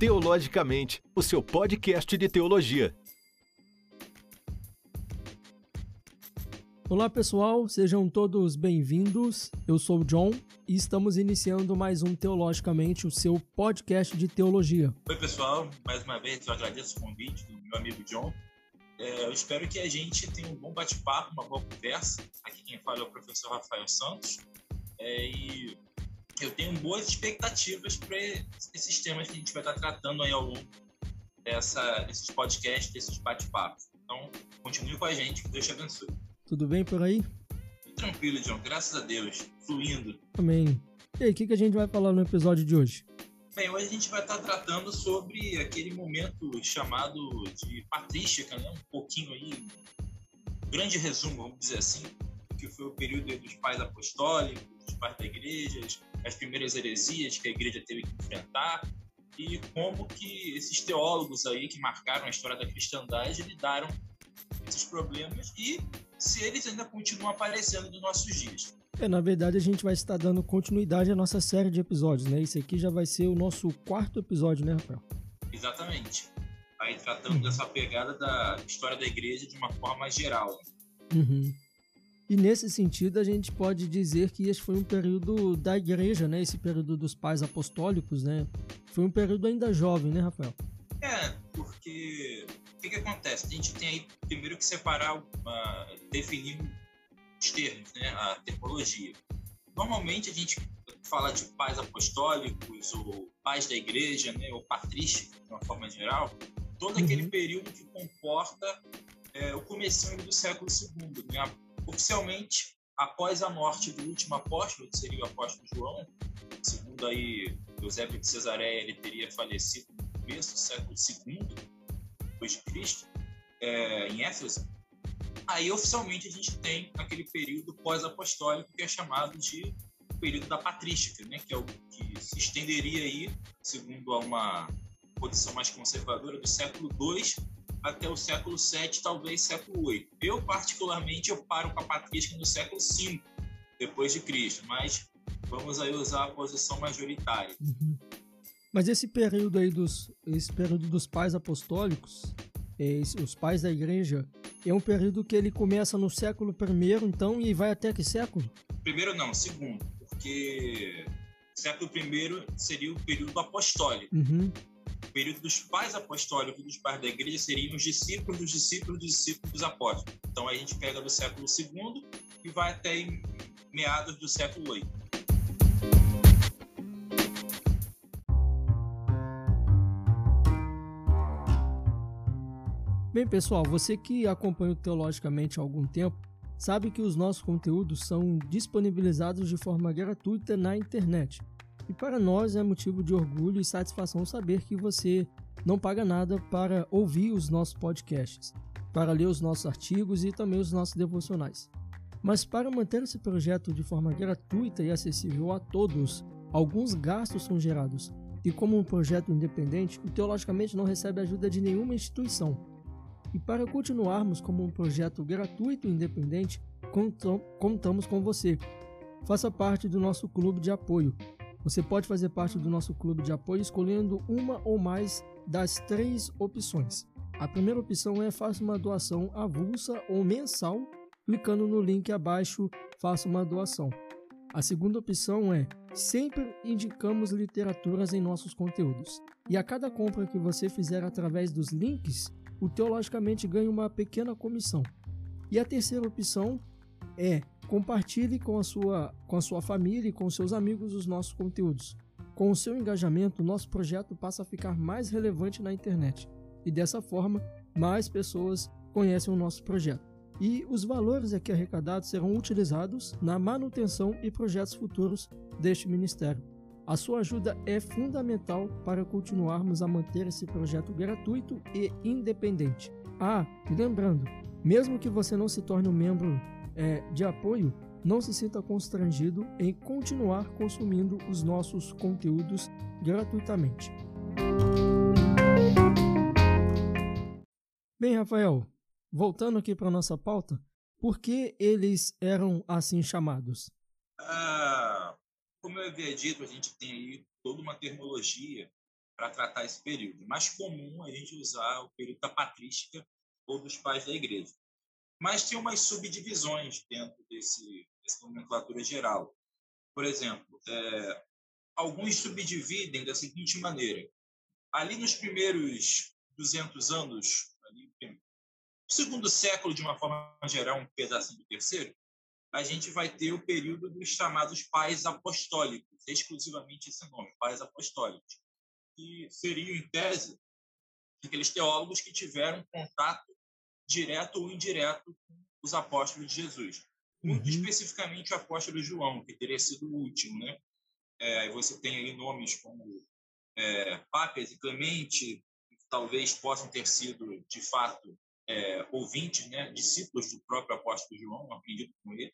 Teologicamente, o seu podcast de teologia. Olá pessoal, sejam todos bem-vindos. Eu sou o John e estamos iniciando mais um Teologicamente, o seu podcast de teologia. Oi pessoal, mais uma vez eu agradeço o convite do meu amigo John. É, eu espero que a gente tenha um bom bate-papo, uma boa conversa. Aqui quem fala é o professor Rafael Santos. É, e eu tenho boas expectativas para esses temas que a gente vai estar tratando aí ao longo dessa, desses podcasts, desses bate-papos. Então, continue com a gente, que Deus te abençoe. Tudo bem por aí? Tranquilo, John, graças a Deus, fluindo. Amém. E aí, o que, que a gente vai falar no episódio de hoje? Bem, hoje a gente vai estar tratando sobre aquele momento chamado de patrística, né? um pouquinho aí, um grande resumo, vamos dizer assim, que foi o período dos pais apostólicos, dos pais da igreja, as primeiras heresias que a igreja teve que enfrentar e como que esses teólogos aí que marcaram a história da cristandade lidaram com esses problemas e se eles ainda continuam aparecendo nos nossos dias. É, na verdade, a gente vai estar dando continuidade à nossa série de episódios, né? Esse aqui já vai ser o nosso quarto episódio, né, Rafael? Exatamente. Aí tratando dessa pegada da história da igreja de uma forma geral. Uhum. E nesse sentido, a gente pode dizer que esse foi um período da igreja, né? Esse período dos pais apostólicos, né? Foi um período ainda jovem, né, Rafael? É, porque o que, que acontece? A gente tem aí primeiro que separar, uh, definir os termos, né? A terminologia. Normalmente a gente fala de pais apostólicos ou pais da igreja, né? Ou patrísticos, de uma forma geral, todo uhum. aquele período que comporta é, o começo do século II, né? Oficialmente, após a morte do último apóstolo, que seria o apóstolo João, segundo aí Eusébio de Cesareia, ele teria falecido no começo do século II depois de Cristo, é, em Éfeso. Aí, oficialmente, a gente tem aquele período pós-apostólico que é chamado de período da patrística, né? que é o que se estenderia aí, segundo uma posição mais conservadora, do século II até o século VII, talvez século VIII. Eu, particularmente, eu paro com a patrística no século V, depois de Cristo, mas vamos aí usar a posição majoritária. Uhum. Mas esse período aí dos, esse período dos pais apostólicos, esse, os pais da igreja, é um período que ele começa no século I, então, e vai até que século? Primeiro não, segundo, porque século I seria o período apostólico. Uhum período dos pais apostólicos dos pais da igreja seriam os discípulos dos discípulos dos discípulos dos apóstolos. Então a gente pega do século II e vai até em meados do século VIII. Bem, pessoal, você que acompanha o Teologicamente há algum tempo, sabe que os nossos conteúdos são disponibilizados de forma gratuita na internet. E para nós é motivo de orgulho e satisfação saber que você não paga nada para ouvir os nossos podcasts, para ler os nossos artigos e também os nossos devocionais. Mas para manter esse projeto de forma gratuita e acessível a todos, alguns gastos são gerados. E como um projeto independente, o Teologicamente não recebe ajuda de nenhuma instituição. E para continuarmos como um projeto gratuito e independente, contamos com você. Faça parte do nosso clube de apoio você pode fazer parte do nosso clube de apoio escolhendo uma ou mais das três opções. A primeira opção é faça uma doação avulsa ou mensal, clicando no link abaixo, faça uma doação. A segunda opção é sempre indicamos literaturas em nossos conteúdos. E a cada compra que você fizer através dos links, o Teologicamente ganha uma pequena comissão. E a terceira opção é Compartilhe com a sua, com a sua família e com seus amigos os nossos conteúdos. Com o seu engajamento, nosso projeto passa a ficar mais relevante na internet e dessa forma, mais pessoas conhecem o nosso projeto. E os valores aqui arrecadados serão utilizados na manutenção e projetos futuros deste ministério. A sua ajuda é fundamental para continuarmos a manter esse projeto gratuito e independente. Ah, e lembrando, mesmo que você não se torne um membro é, de apoio, não se sinta constrangido em continuar consumindo os nossos conteúdos gratuitamente. Bem, Rafael, voltando aqui para nossa pauta, por que eles eram assim chamados? Ah, como eu havia dito, a gente tem aí toda uma terminologia para tratar esse período. Mais comum a gente usar o período da patrística ou dos pais da igreja. Mas tem umas subdivisões dentro desse, dessa nomenclatura geral. Por exemplo, é, alguns subdividem da seguinte maneira: ali nos primeiros 200 anos, ali, segundo século, de uma forma geral, um pedacinho do terceiro, a gente vai ter o período dos chamados pais apostólicos, exclusivamente esse nome, pais apostólicos, que seriam, em tese, aqueles teólogos que tiveram contato direto ou indireto os apóstolos de Jesus. Muito uhum. especificamente o apóstolo João, que teria sido o último. Né? É, você tem aí nomes como é, Pápias e Clemente, que talvez possam ter sido, de fato, é, ouvintes, né, discípulos do próprio apóstolo João, aprendido com ele.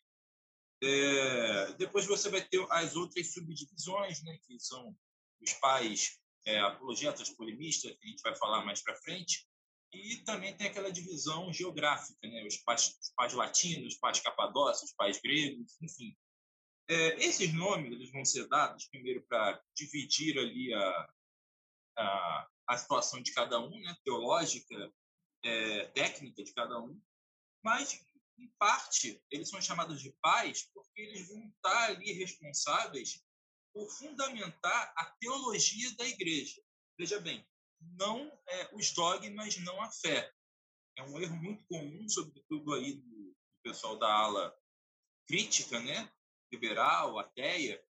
É, depois você vai ter as outras subdivisões, né, que são os pais é, apologetas, polemistas, que a gente vai falar mais para frente, e também tem aquela divisão geográfica, né, os pais, os pais latinos, os pais capadócios, os pais gregos, enfim. É, esses nomes eles vão ser dados primeiro para dividir ali a, a, a situação de cada um, né, teológica, é, técnica de cada um, mas em parte, eles são chamados de pais porque eles vão estar ali responsáveis por fundamentar a teologia da igreja. Veja bem, não é, os dogmas, não a fé. É um erro muito comum, sobretudo aí do, do pessoal da ala crítica, né, liberal, ateia,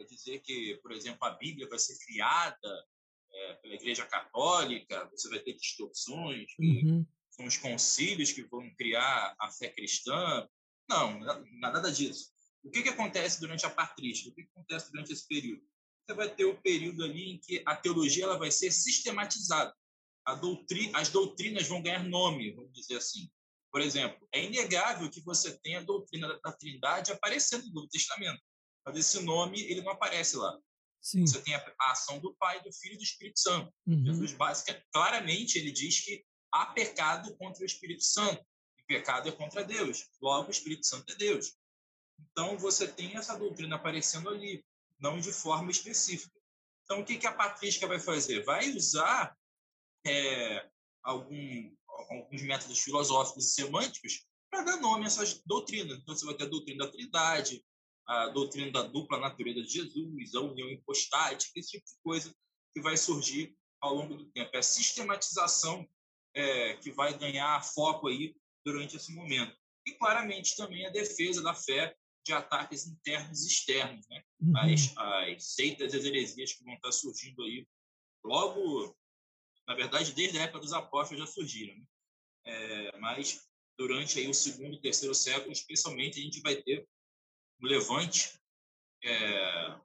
é dizer que, por exemplo, a Bíblia vai ser criada é, pela Igreja Católica, você vai ter distorções, uhum são os concílios que vão criar a fé cristã. Não, nada disso. O que, que acontece durante a patrística? O que, que acontece durante esse período? Você vai ter o período ali em que a teologia ela vai ser sistematizada. As doutrinas vão ganhar nome, vamos dizer assim. Por exemplo, é inegável que você tenha a doutrina da, da Trindade aparecendo no Novo Testamento, mas esse nome ele não aparece lá. Sim. Você tem a, a, ação do Pai, do Filho e do Espírito Santo. Uhum. Jesus, básica, claramente, ele diz que há pecado contra o Espírito Santo. E pecado é contra Deus. Logo, o Espírito Santo é Deus. Então, você tem essa doutrina aparecendo ali, não de forma específica. Então, o que, a patrística vai fazer? Vai usar é, algum, alguns métodos filosóficos e semânticos para dar nome a essas doutrinas. Então, você vai ter a doutrina da Trindade, a doutrina da dupla natureza de Jesus, a união hipostática, esse tipo de coisa que vai surgir ao longo do tempo. É a sistematização é, que vai ganhar foco aí durante esse momento. E claramente também a defesa da fé de ataques internos e externos, né? Uhum. As, as seitas e as heresias que vão estar surgindo aí logo, na verdade, desde a época dos apóstolos já surgiram, né? é, mas durante aí o segundo e terceiro século, especialmente, a gente vai ter um levante é,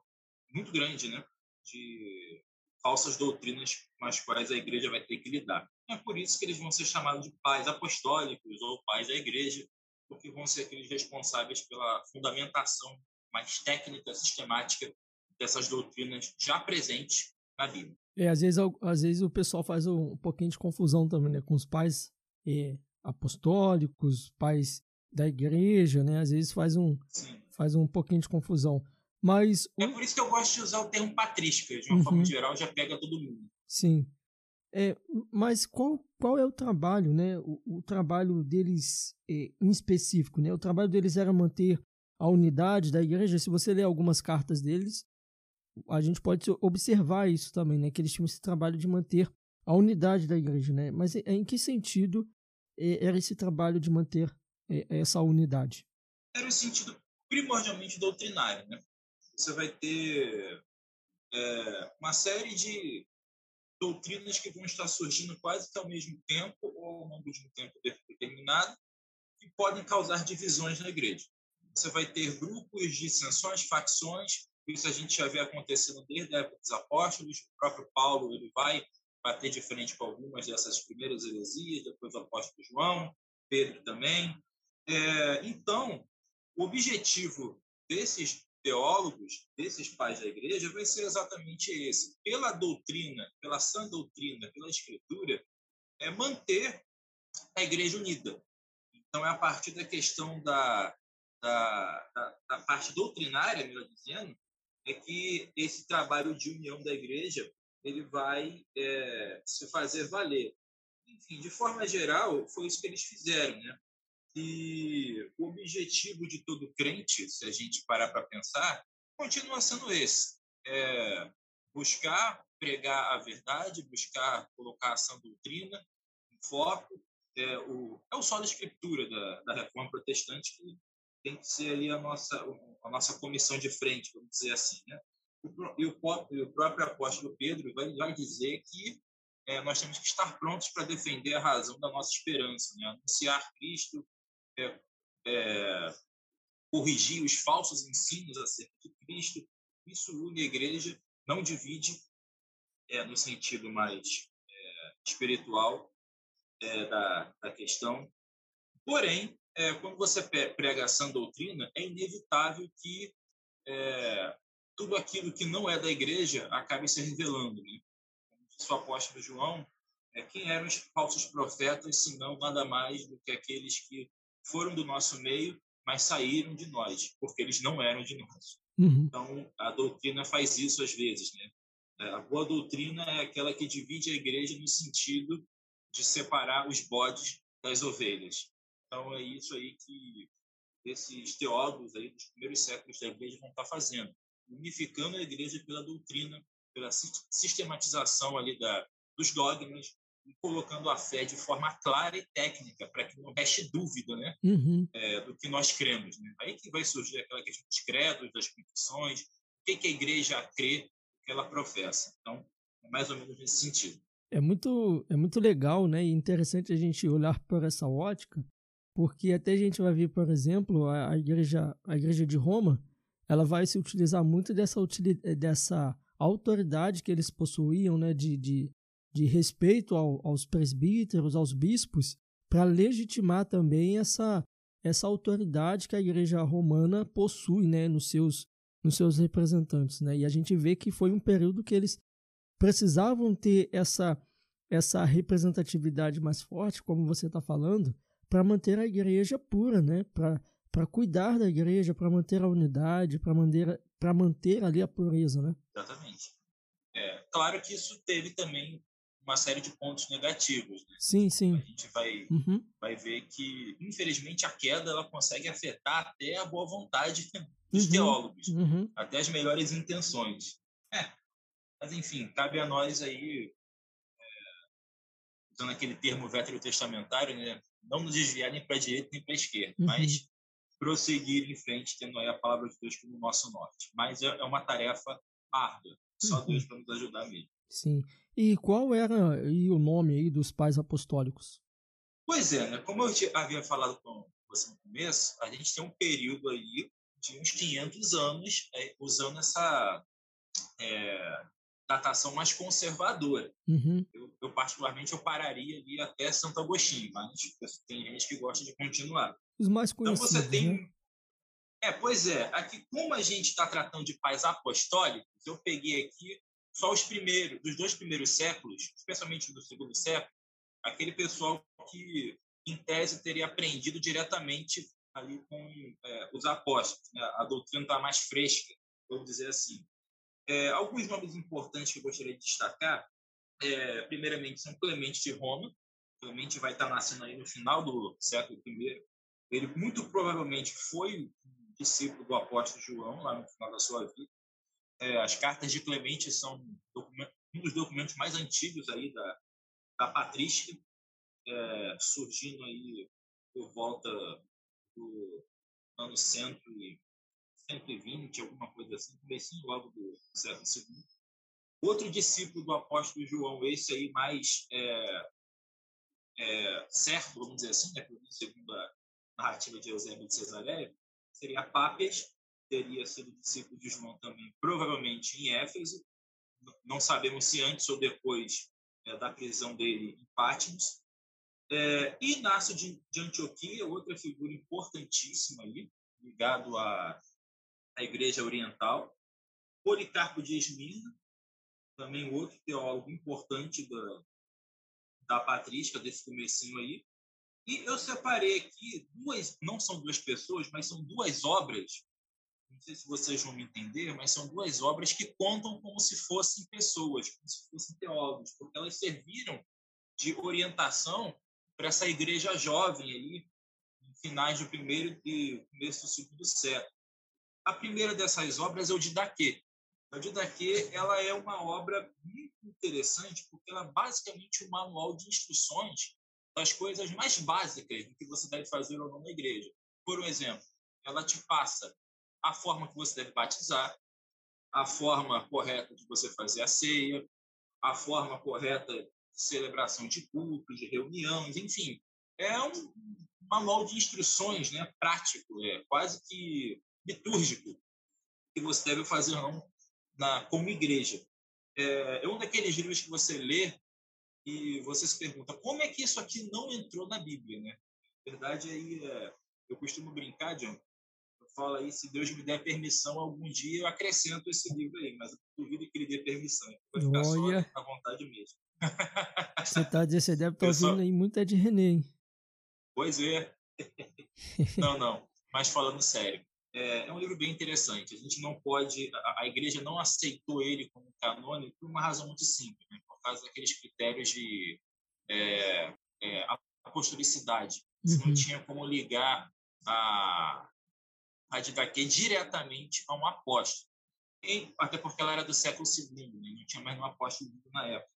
muito grande, né? De falsas doutrinas com as quais a igreja vai ter que lidar. É por isso que eles vão ser chamados de pais apostólicos ou pais da igreja, porque vão ser aqueles responsáveis pela fundamentação mais técnica, sistemática dessas doutrinas já presentes na Bíblia. É, às vezes, às vezes o pessoal faz um pouquinho de confusão também, né, com os pais é, apostólicos, pais da igreja, né? Às vezes faz um, faz um pouquinho de confusão. Mas é por isso que eu gosto de usar o termo patrística, de uma uhum. forma geral, já pega todo mundo. Sim. É, mas qual, qual é o trabalho, né? O, o trabalho deles é, em específico, né? O trabalho deles era manter a unidade da igreja. Se você ler algumas cartas deles, a gente pode observar isso também, né? Que eles tinham esse trabalho de manter a unidade da igreja, né? Mas em que sentido é, era esse trabalho de manter é, essa unidade? Era o sentido primordialmente doutrinário, né? você vai ter é, uma série de doutrinas que vão estar surgindo quase que ao mesmo tempo ou ao longo de um tempo determinado que podem causar divisões na igreja. Você vai ter grupos, dissensões, facções, isso a gente já vê acontecendo desde a época dos apóstolos, o próprio Paulo ele vai bater de frente com algumas dessas primeiras heresias, depois o apóstolo João, Pedro também. É, então, o objetivo desses teólogos, desses pais da igreja, vai ser exatamente esse. Pela doutrina, pela sã doutrina, pela escritura, é manter a igreja unida. Então, é a partir da questão da, da, da, da parte doutrinária, melhor dizendo, é que esse trabalho de união da igreja ele vai é, se fazer valer. Enfim, de forma geral, foi isso que eles fizeram, né? E o objetivo de todo crente, se a gente parar para pensar, continua sendo esse: é buscar pregar a verdade, buscar colocar a sã doutrina em foco. É o, é o da escritura da, da reforma protestante que tem que ser ali a nossa, a nossa comissão de frente, vamos dizer assim. Né? E o, o próprio apóstolo Pedro vai, vai dizer que é, nós temos que estar prontos para defender a razão da nossa esperança, né? anunciar Cristo, é, é, corrigir os falsos ensinos acerca de Cristo. Isso une a igreja, não divide é, no sentido mais é, espiritual é, da, da questão. Porém, é, quando você prega essa doutrina, é inevitável que é, tudo aquilo que não é da igreja acabe se revelando. Né? Como disse o apóstolo João, é, quem eram os falsos profetas, senão nada mais do que aqueles que foram do nosso meio, mas saíram de nós, porque eles não eram de nós. Uhum. Então, a doutrina faz isso às vezes. Né? É, a boa doutrina é aquela que divide a igreja no sentido de separar os bodes das ovelhas. Então, é isso aí que esses teólogos aí dos primeiros séculos da igreja vão estar fazendo, unificando a igreja pela doutrina, pela sistematização ali da, dos dogmas, e colocando a fé de forma clara e técnica, para que não reste dúvida né, uhum. é, do que nós cremos. Né? Aí que vai surgir aquela questão dos credos, das confissões, o que, que a igreja crê, o que ela professa. Então, é mais ou menos nesse sentido. É muito, é muito legal né, e interessante a gente olhar por essa ótica, porque até a gente vai ver, por exemplo, a, a, igreja, a igreja de Roma, ela vai se utilizar muito dessa, dessa autoridade que eles possuíam, né, de, de, de respeito ao, aos presbíteros, aos bispos, para legitimar também essa, essa autoridade que a igreja romana possui, né, nos seus, nos seus representantes, né? E a gente vê que foi um período que eles precisavam ter essa essa representatividade mais forte, como você está falando, para manter a igreja pura, né? Para cuidar da igreja, para manter a unidade, para manter, manter ali a pureza, né? Exatamente. É, claro que isso teve também uma série de pontos negativos. Né? Sim, sim. A gente vai, uhum. vai ver que, infelizmente, a queda ela consegue afetar até a boa vontade dos uhum. teólogos, uhum. até as melhores intenções. É, mas, enfim, cabe a nós aí, é, usando aquele termo veterotestamentário, né, não nos desviar nem para a direita nem para a esquerda, uhum. mas prosseguir em frente, tendo aí a palavra de Deus como nosso norte. Mas é, é uma tarefa árdua, só uhum. Deus para nos ajudar mesmo. Sim. E qual era e o nome aí dos pais apostólicos? Pois é, né? como eu havia falado com você no começo, a gente tem um período aí de uns 500 anos é, usando essa é, datação mais conservadora. Uhum. Eu, eu, particularmente, eu pararia ali até Santo Agostinho, mas tem gente que gosta de continuar. Os mais conhecidos, Então você tem... Né? É, pois é. Aqui, como a gente está tratando de pais apostólicos, eu peguei aqui só os primeiros, dos dois primeiros séculos, especialmente do segundo século, aquele pessoal que, em tese, teria aprendido diretamente ali com é, os apóstolos. Né? A doutrina está mais fresca, vamos dizer assim. É, alguns nomes importantes que eu gostaria de destacar, é, primeiramente, São Clemente de Roma. Clemente vai estar nascendo aí no final do século I. Ele muito provavelmente foi discípulo do apóstolo João, lá no final da sua vida. É, as cartas de Clemente são um dos documentos mais antigos aí da, da patrística, é, surgindo aí por volta do ano 100 120, alguma coisa assim, comecinho logo do século II. Outro discípulo do apóstolo João, esse aí mais é, é, certo, vamos dizer assim, né, segundo a narrativa de Eusébio de Cesareia, seria Pápias, teria sido discípulo de João também, provavelmente em Éfeso. Não sabemos se antes ou depois é, da prisão dele em Patmos. É, Inácio de, de Antioquia, outra figura importantíssima ali, ligado a a Igreja Oriental. Policarpo de Esmirna, também outro teólogo importante da, da patrística, desse comecinho aí. E eu separei aqui duas, não são duas pessoas, mas são duas obras não sei se vocês vão me entender, mas são duas obras que contam como se fossem pessoas, como se fossem teólogos, porque elas serviram de orientação para essa igreja jovem aí, em finais do primeiro e começo do segundo século. A primeira dessas obras é o Didaquê. A Didaquê ela é uma obra muito interessante porque ela é basicamente um manual de instruções das coisas mais básicas que você deve fazer ou não na igreja. Por exemplo, ela te passa a forma que você deve batizar, a forma correta de você fazer a ceia, a forma correta de celebração de cultos, de reuniões, enfim. É um manual de instruções né, prático, é quase que litúrgico, que você deve fazer não na, como igreja. É, é um daqueles livros que você lê e você se pergunta como é que isso aqui não entrou na Bíblia, né? Na verdade, aí é, eu costumo brincar, John, fala aí, se Deus me der permissão, algum dia eu acrescento esse livro aí, mas eu duvido que ele dê permissão. Vai ficar Olha, só à vontade mesmo. Você tá dizendo, você deve estar tá ouvindo aí muito é de René, hein? Pois é. não, não. Mas falando sério, é, é, um livro bem interessante. A gente não pode, a, a igreja não aceitou ele como canônico por uma razão muito simples, né? por causa daqueles critérios de é, é, apostolicidade. Você uhum. não tinha como ligar a, a Didaquê diretamente a um apóstolo. E, até porque ela era do século II, né? não tinha mais um apóstolo na época.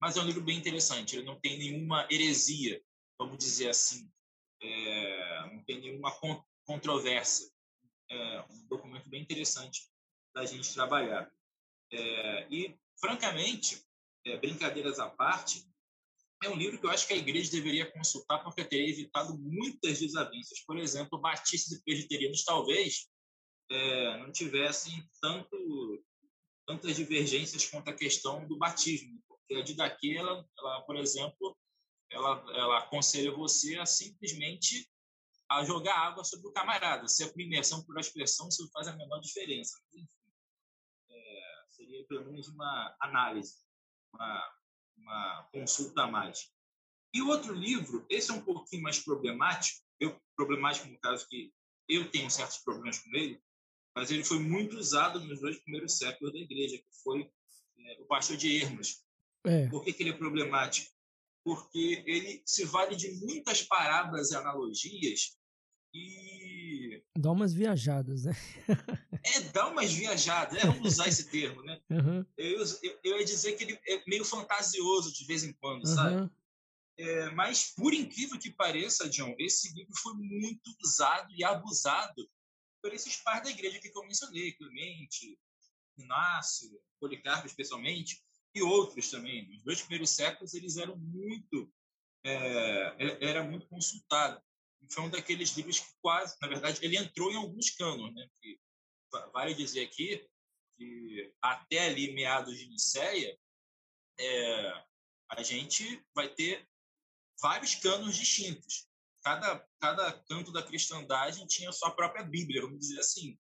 Mas é um livro bem interessante, ele não tem nenhuma heresia, vamos dizer assim, é, não tem nenhuma controvérsia. É um documento bem interessante da gente trabalhar. É, e, francamente, é, brincadeiras à parte, é um livro que eu acho que a igreja deveria consultar porque teria evitado muitas desavenças. Por exemplo, batistas e presbiterianos talvez é, não tivessem tanto, tantas divergências quanto a questão do batismo, porque a Didaquê, ela, ela, por exemplo, ela, ela aconselha você a simplesmente a jogar água sobre o camarada. Se é por imersão por aspersão, isso faz a menor diferença. Mas, enfim, é, seria pelo menos uma análise, uma, uma consulta a mais. E outro livro, esse é um pouquinho mais problemático, eu, problemático no caso que eu tenho certos problemas com ele, mas ele foi muito usado nos dois primeiros séculos da igreja, que foi é, o pastor de Hermas. É. Por que, que ele é problemático? Porque ele se vale de muitas parábolas e analogias e... Dá umas viajadas, né? é, dá umas viajadas, é, vamos usar esse termo, né? Uhum. Eu, eu, eu, ia dizer que ele é meio fantasioso de vez em quando, uhum. sabe? É, mas, por incrível que pareça, John, esse livro foi muito usado e abusado por esses pais da igreja que eu mencionei, Clemente, Inácio, Policarpo especialmente, e outros também. Nos dois primeiros séculos, eles eram muito, é, era muito consultado foi um daqueles livros que quase, na verdade, ele entrou em alguns cânones, né? Que, vale dizer aqui que até ali, meados de Niceia, é, a gente vai ter vários canos distintos. Cada, cada canto da cristandade tinha sua própria Bíblia, vamos dizer assim.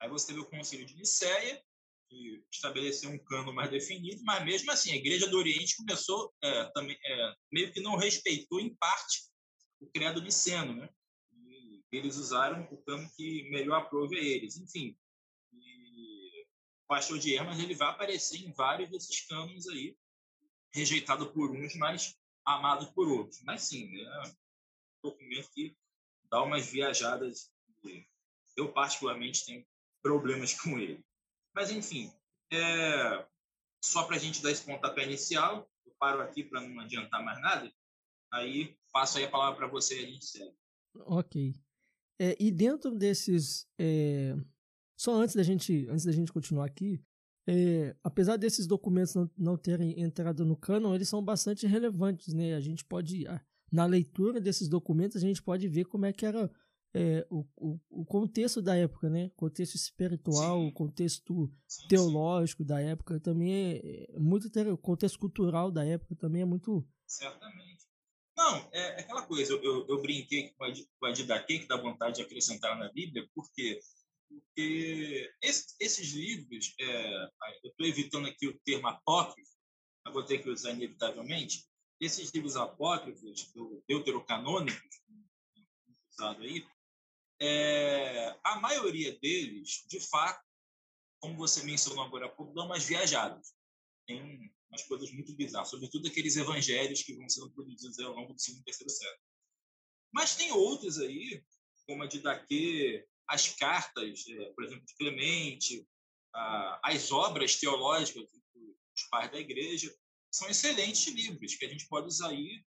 Aí você teve o Concílio de Niceia, que estabeleceu um cano mais definido, mas mesmo assim, a Igreja do Oriente começou é, também, é, meio que não respeitou, em parte, o credo niceno, né? E eles usaram o cano que melhor aprove a eles. Enfim, o pastor de Hermas ele vai aparecer em vários desses aí, rejeitado por uns, mas amado por outros. Mas sim, é um documento que dá umas viajadas. Eu particularmente tenho problemas com ele. Mas enfim, é... só para a gente dar esse pontapé inicial, eu paro aqui para não adiantar mais nada. Aí passo aí a palavra para você e a gente segue. Ok. É, e dentro desses. É, só antes da gente, antes da gente continuar aqui, é, apesar desses documentos não, não terem entrado no cânon, eles são bastante relevantes, né? A gente pode, na leitura desses documentos, a gente pode ver como é que era é, o, o, o, contexto da época, né? O contexto espiritual, sim. o contexto sim, teológico sim. da época também é, é muito o contexto cultural da época também é muito certamente não, é, é aquela coisa, eu, eu, brinquei com a, Didaquê, que dá vontade de acrescentar na Bíblia, porque, porque esse, esses livros, é, eu estou evitando aqui o termo apócrifo, mas vou ter que usar inevitavelmente, esses livros apócrifos, deuterocanônicos, usado aí, é, a maioria deles, de fato, como você mencionou agora há pouco, dão umas viajadas. Tem umas coisas muito bizarras, sobretudo aqueles evangelhos que vão sendo produzidos ao longo do segundo e terceiro século. Mas tem outros aí, como a de Daquê, as cartas, é, por exemplo, de Clemente, as obras teológicas dos pais da igreja, são excelentes livros que a gente pode usar aí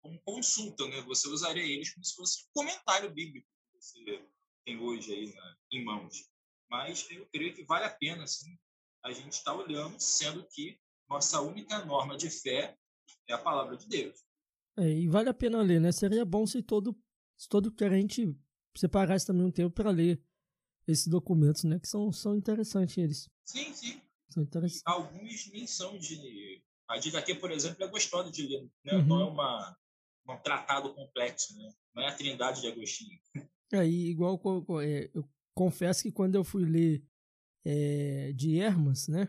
como consulta, né? Você usaria eles como se fosse um comentário bíblico que você tem hoje aí né, em mãos. Mas eu creio que vale a pena, assim, a gente estar tá olhando, sendo que nossa única norma de fé é a palavra de Deus. É, e vale a pena ler, né? Seria bom se todo, se todo crente separasse também um tempo para ler esses documentos, né? Que são, são interessantes eles. Sim, sim. São interessantes. Alguns nem são de... A de daqui, por exemplo, é gostosa de ler, né? Uhum. Não é uma, um tratado complexo, né? Não é a trindade de Agostinho. É, e igual é, eu confesso que quando eu fui ler é, de Hermas, né?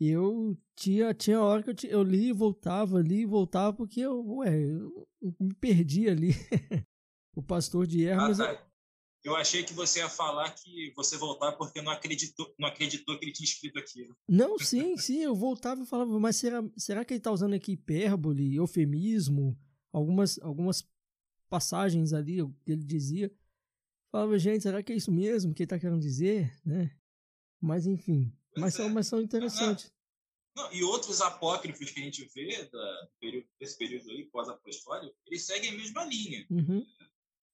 Eu tinha, tinha hora que eu, eu li e voltava, li e voltava, porque eu, ué, eu, eu me perdi ali. o pastor de Hermas. Ah, tá. Eu achei que você ia falar que você voltava porque não acreditou, não acreditou que ele tinha escrito aquilo. Não, sim, sim, eu voltava e falava, mas será, será que ele está usando aqui hipérbole, eufemismo, algumas, algumas passagens ali que ele dizia? Falava, gente, será que é isso mesmo que ele está querendo dizer, né? Mas enfim, mas, é. são, mas são interessantes. Não, e outros apócrifos que a gente vê da, período, desse período aí, pós-apostólico, eles seguem a mesma linha. Uhum.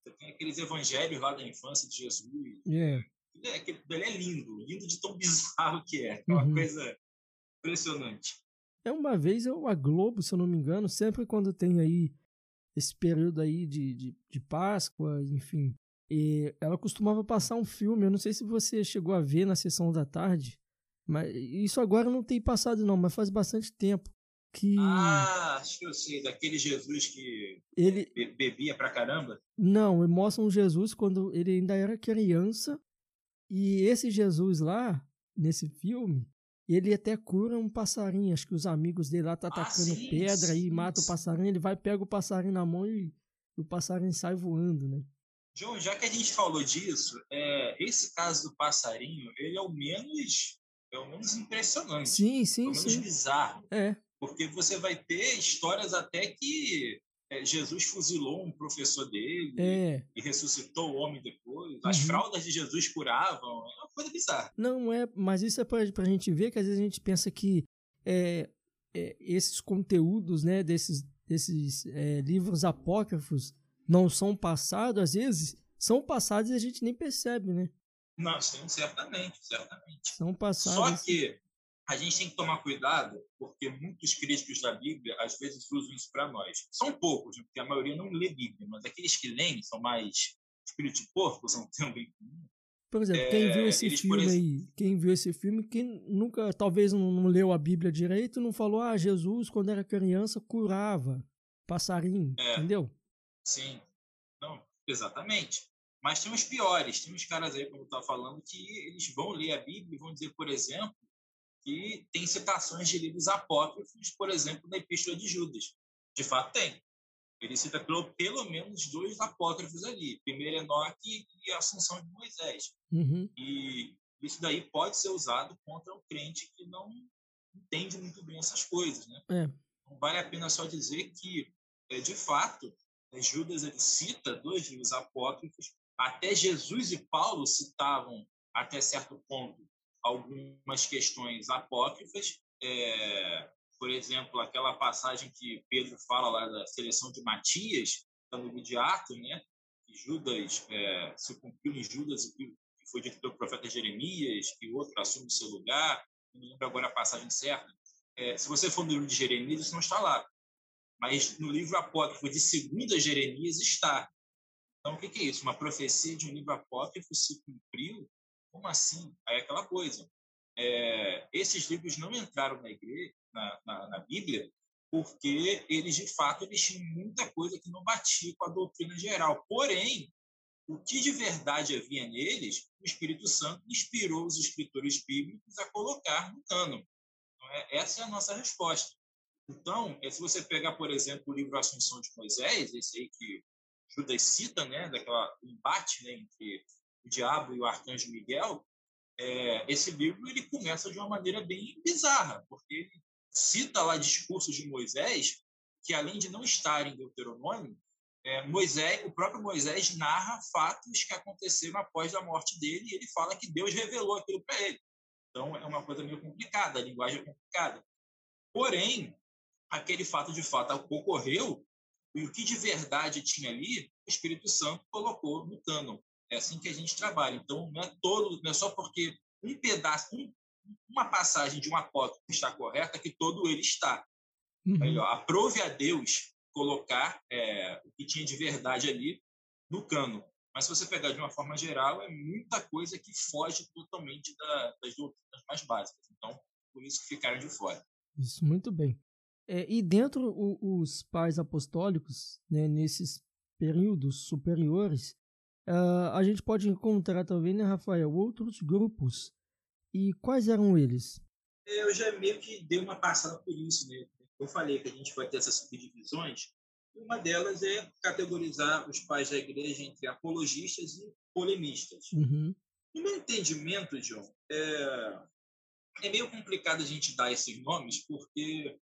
Você tem aqueles evangelhos lá da infância de Jesus. Yeah. É, aquele, ele é lindo, lindo de tão bizarro que é. É uma uhum. coisa impressionante. É uma vez eu, a Globo, se eu não me engano, sempre quando tem aí esse período aí de, de, de Páscoa, enfim, ela costumava passar um filme, eu não sei se você chegou a ver na sessão da tarde, mas isso agora não tem passado não, mas faz bastante tempo que Ah, acho que eu sei, daquele Jesus que ele bebia pra caramba. Não, mostra um Jesus quando ele ainda era criança e esse Jesus lá nesse filme, ele até cura um passarinho, acho que os amigos dele lá tá ah, atacando sim, pedra sim, e mata sim. o passarinho, ele vai pega o passarinho na mão e o passarinho sai voando, né? João, já que a gente falou disso, é, esse caso do passarinho, ele é o menos, é o menos impressionante. Sim, sim, é menos sim. bizarro. É. Porque você vai ter histórias até que é, Jesus fuzilou um professor dele é. e ressuscitou o homem depois. As uhum. fraldas de Jesus curavam. É uma coisa bizarra. Não é, mas isso é para a gente ver que às vezes a gente pensa que é, é esses conteúdos, né, desses, desses é, livros apócrifos não são passados, às vezes são passados e a gente nem percebe, né? Não, sim, certamente, certamente. São passados. Só que a gente tem que tomar cuidado, porque muitos críticos da Bíblia às vezes usam isso para nós. São poucos, né? porque a maioria não lê Bíblia, mas aqueles que leem são mais espírito de porco, são. Por exemplo, quem é, viu esse filme eles... aí, quem viu esse filme, quem nunca, talvez não, não, leu a Bíblia direito, não falou, ah, Jesus, quando era criança, curava passarinho, é, entendeu? Sim, não, exatamente. Mas tem os piores, tem uns caras aí, como eu estava falando, que eles vão ler a Bíblia e vão dizer, por exemplo, que tem citações de livros apócrifos, por exemplo, na Epístola de Judas. De fato, tem. Ele cita pelo, pelo menos dois apócrifos ali. Primeiro Enoque e a Assunção de Moisés. Uhum. E isso daí pode ser usado contra o crente que não entende muito bem essas coisas. Né? É. Não vale a pena só dizer que, é, de fato, é, Judas ele cita dois livros apócrifos. Até Jesus e Paulo citavam, até certo ponto, algumas questões apócrifas, é, por exemplo, aquela passagem que Pedro fala lá da seleção de Matias, no livro de Atos, né? que Judas é, se cumpriu em Judas que foi dito pelo profeta Jeremias, que outro assume seu lugar, não lembro agora a passagem certa. É, se você for no livro de Jeremias, isso não está lá. Mas no livro apócrifo de segunda Jeremias está. Então, o que é isso? Uma profecia de um livro apócrifo se cumpriu como assim? Aí é aquela coisa. É, esses livros não entraram na igreja, na, na, na, Bíblia, porque eles de fato eles tinham muita coisa que não batia com a doutrina geral. Porém, o que de verdade havia neles, o Espírito Santo inspirou os escritores bíblicos a colocar no cano. Então, é, essa é a nossa resposta. Então, é, se você pegar, por exemplo, o livro Assunção de Moisés, esse aí que Judas cita, né, daquela embate né, entre o diabo e o arcanjo Miguel, é, esse livro ele começa de uma maneira bem bizarra, porque ele cita lá discursos de Moisés que, além de não estar em Deuteronômio, é, Moisés, o próprio Moisés narra fatos que aconteceram após a morte dele e ele fala que Deus revelou aquilo para ele. Então é uma coisa meio complicada, a linguagem é complicada. Porém, aquele fato de fato ocorreu e o que de verdade tinha ali, o Espírito Santo colocou no cânon. É assim que a gente trabalha. Então não é todo, não é só porque um pedaço, um, uma passagem de um apóstolo está correta que todo ele está. Uhum. Melhor, aprove a Deus colocar é, o que tinha de verdade ali no cano. Mas se você pegar de uma forma geral, é muita coisa que foge totalmente da, das doutrinas mais básicas. Então, por isso que ficaram de fora. Isso, muito bem. É, e dentro o, os pais apostólicos, né, nesses períodos superiores, uh, a gente pode encontrar também, né, Rafael, outros grupos. E quais eram eles? Eu já meio que dei uma passada por isso, né? Eu falei que a gente vai ter essas subdivisões. Uma delas é categorizar os pais da igreja entre apologistas e polemistas. Uhum. No meu entendimento, John, é, é meio complicado a gente dar esses nomes, porque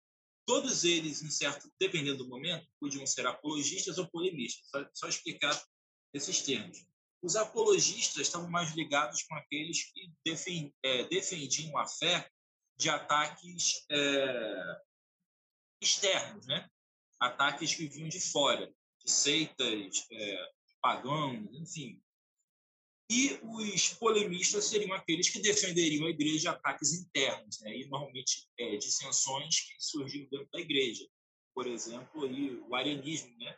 todos eles, em certo, dependendo do momento, podiam ser apologistas ou polemistas. Só, só explicar esses termos. Os apologistas estavam mais ligados com aqueles que é, defendiam a fé de ataques é, externos, né? ataques que vinham de fora, de seitas, é, pagãos, enfim. E os polemistas seriam aqueles que defenderiam a igreja de ataques internos, né? e normalmente é, dissensões que surgiram dentro da igreja. Por exemplo, aí, o arianismo, né?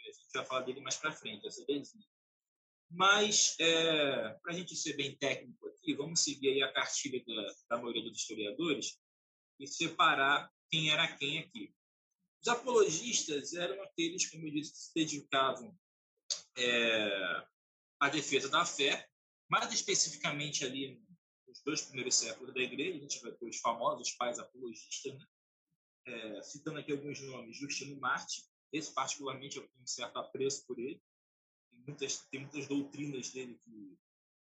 a gente vai falar dele mais para frente, essa heresia. Mas, é, para a gente ser bem técnico aqui, vamos seguir a cartilha da, da maioria dos historiadores e separar quem era quem aqui. Os apologistas eram aqueles, como eu disse, que se dedicavam é, à defesa da fé, mais especificamente ali nos dois primeiros séculos da igreja, a gente vai ter os famosos pais apologistas, né? é, citando aqui alguns nomes, Justino Marte, esse particularmente eu tenho um certo apreço por ele, tem muitas, tem muitas doutrinas dele que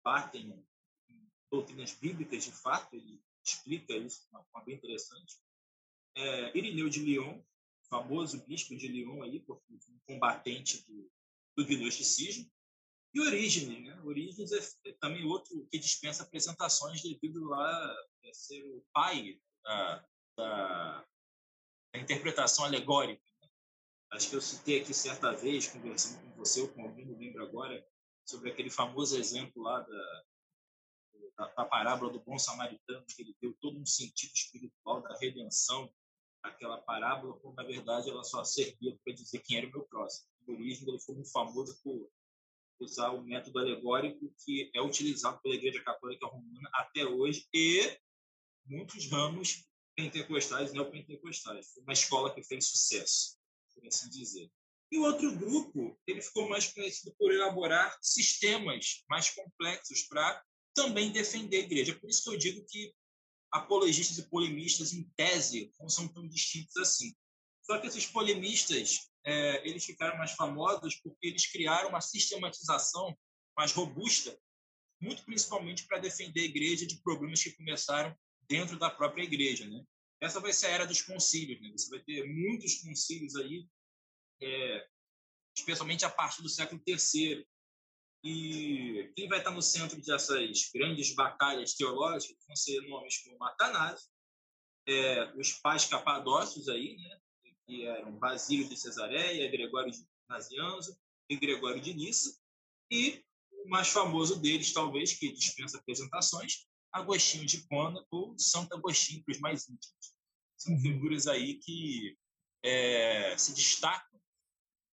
batem em doutrinas bíblicas de fato, ele explica isso de uma forma bem interessante. É, Irineu de Lyon, famoso bispo de Lyon aí, porque um combatente do, do gnosticismo. E Orígenes, né? Orígenes é, é também outro que dispensa apresentações devido a ser o pai da, da, da interpretação alegórica. Né? Acho que eu citei aqui certa vez, conversando com você ou com alguém, não lembro agora, sobre aquele famoso exemplo lá da, da, da parábola do bom samaritano, que ele deu todo um sentido espiritual da redenção aquela parábola, quando na verdade ela só servia para dizer quem era o meu próximo. Por origem, ele foi muito famoso por usar o método alegórico que é utilizado pela Igreja Católica Romana até hoje e muitos ramos pentecostais e neopentecostais. Foi uma escola que fez sucesso, por assim dizer. E o outro grupo, ele ficou mais conhecido por elaborar sistemas mais complexos para também defender a igreja. Por isso que eu digo que apologistas e polemistas, em tese, não são tão distintos assim. Só que esses polemistas é, eles ficaram mais famosos porque eles criaram uma sistematização mais robusta, muito principalmente para defender a igreja de problemas que começaram dentro da própria igreja. Né? Essa vai ser a era dos concílios. Né? Você vai ter muitos concílios aí, é, especialmente a partir do século III, e quem vai estar no centro dessas grandes batalhas teológicas vão ser nomes como Atanásio, é, os pais capadócios aí, né, que eram Basílio de Cesareia, Gregório de Nazianzo e Gregório de Nissa, e o mais famoso deles, talvez, que dispensa apresentações, Agostinho de Pona ou Santo Agostinho, para os mais íntimos. São uhum. figuras aí que é, se destacam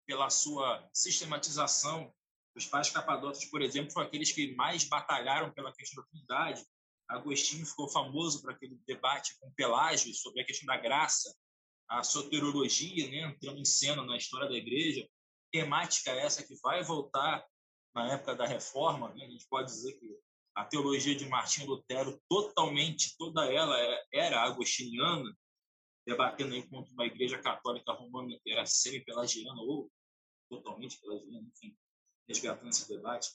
pela sua sistematização os pais capadócios, por exemplo, foram aqueles que mais batalharam pela questão da Trindade. Agostinho ficou famoso por aquele debate com Pelágio sobre a questão da graça, a soterologia, né, entrando em cena na história da igreja. Temática essa que vai voltar na época da Reforma. Né? A gente pode dizer que a teologia de Martinho Lutero, totalmente, toda ela é, era agostiniana, debatendo aí contra uma igreja católica romana que era semi-pelagiana ou totalmente pelas linhas, enfim, resgatando esse debate.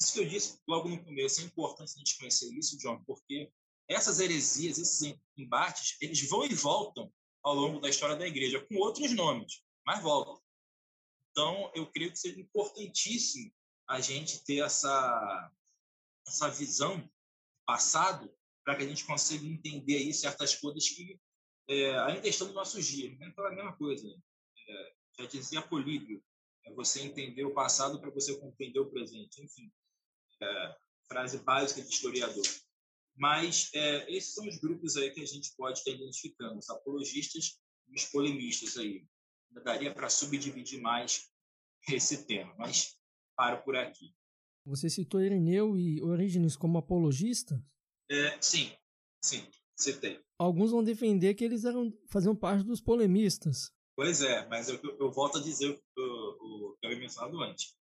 Isso que eu disse logo no começo, é importante a gente conhecer isso, John, porque essas heresias, esses embates, eles vão e voltam ao longo da história da igreja, com outros nomes, mas voltam. Então, eu creio que seja importantíssimo a gente ter essa, essa visão do passado para que a gente consiga entender aí certas coisas que é, ainda estão no nosso dia. Não é aquela mesma coisa. Né? É, já dizia Políbio, é você entender o passado para você compreender o presente. Enfim, é, frase básica de historiador. Mas é, esses são os grupos aí que a gente pode estar identificando, os apologistas e os polemistas aí. Daria para subdividir mais esse tema, mas paro por aqui. Você citou Ireneu e Orígenes como apologistas? É, sim, sim, citei. Alguns vão defender que eles eram faziam parte dos polemistas. Pois é, mas eu, eu volto a dizer o, o, o que eu havia mencionado antes.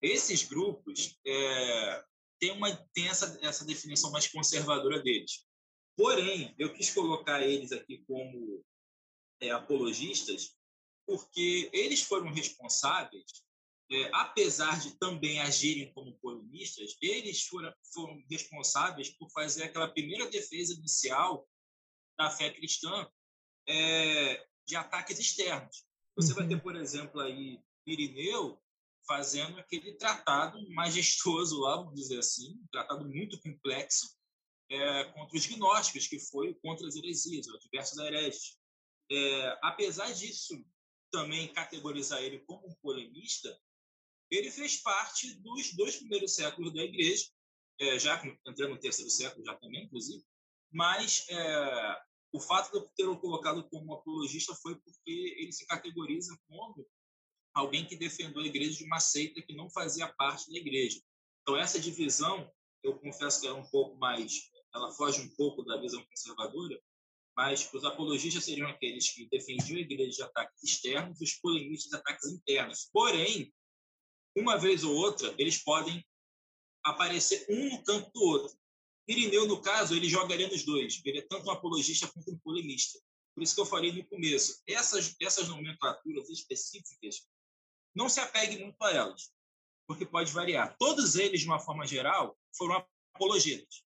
Esses grupos é, têm, uma, têm essa, essa definição mais conservadora deles. Porém, eu quis colocar eles aqui como é, apologistas porque eles foram responsáveis, é, apesar de também agirem como polemistas, eles foram, foram responsáveis por fazer aquela primeira defesa inicial da fé cristã é, de ataques externos. Você uhum. vai ter, por exemplo, aí Irineu fazendo aquele tratado majestoso lá, vamos dizer assim, um tratado muito complexo é, contra os gnósticos, que foi contra as heresias, diversos hereges. É, apesar disso também categorizar ele como um polemista, ele fez parte dos dois primeiros séculos da Igreja, é, já entrando no terceiro século já também, inclusive, mas é, o fato de eu ter o colocado como apologista foi porque ele se categoriza como alguém que defendeu a igreja de uma seita que não fazia parte da igreja. Então, essa divisão, eu confesso que é um pouco mais, ela foge um pouco da visão conservadora, mas os apologistas seriam aqueles que defendiam a igreja de ataques externos e os polemistas de ataques internos. Porém, uma vez ou outra, eles podem aparecer um no campo do outro. Irineu, no caso, ele jogaria nos dois. Ele é tanto um apologista quanto um polemista. Por isso que eu falei no começo. Essas, essas nomenclaturas específicas, não se apegue muito a elas, porque pode variar. Todos eles, de uma forma geral, foram apologetas.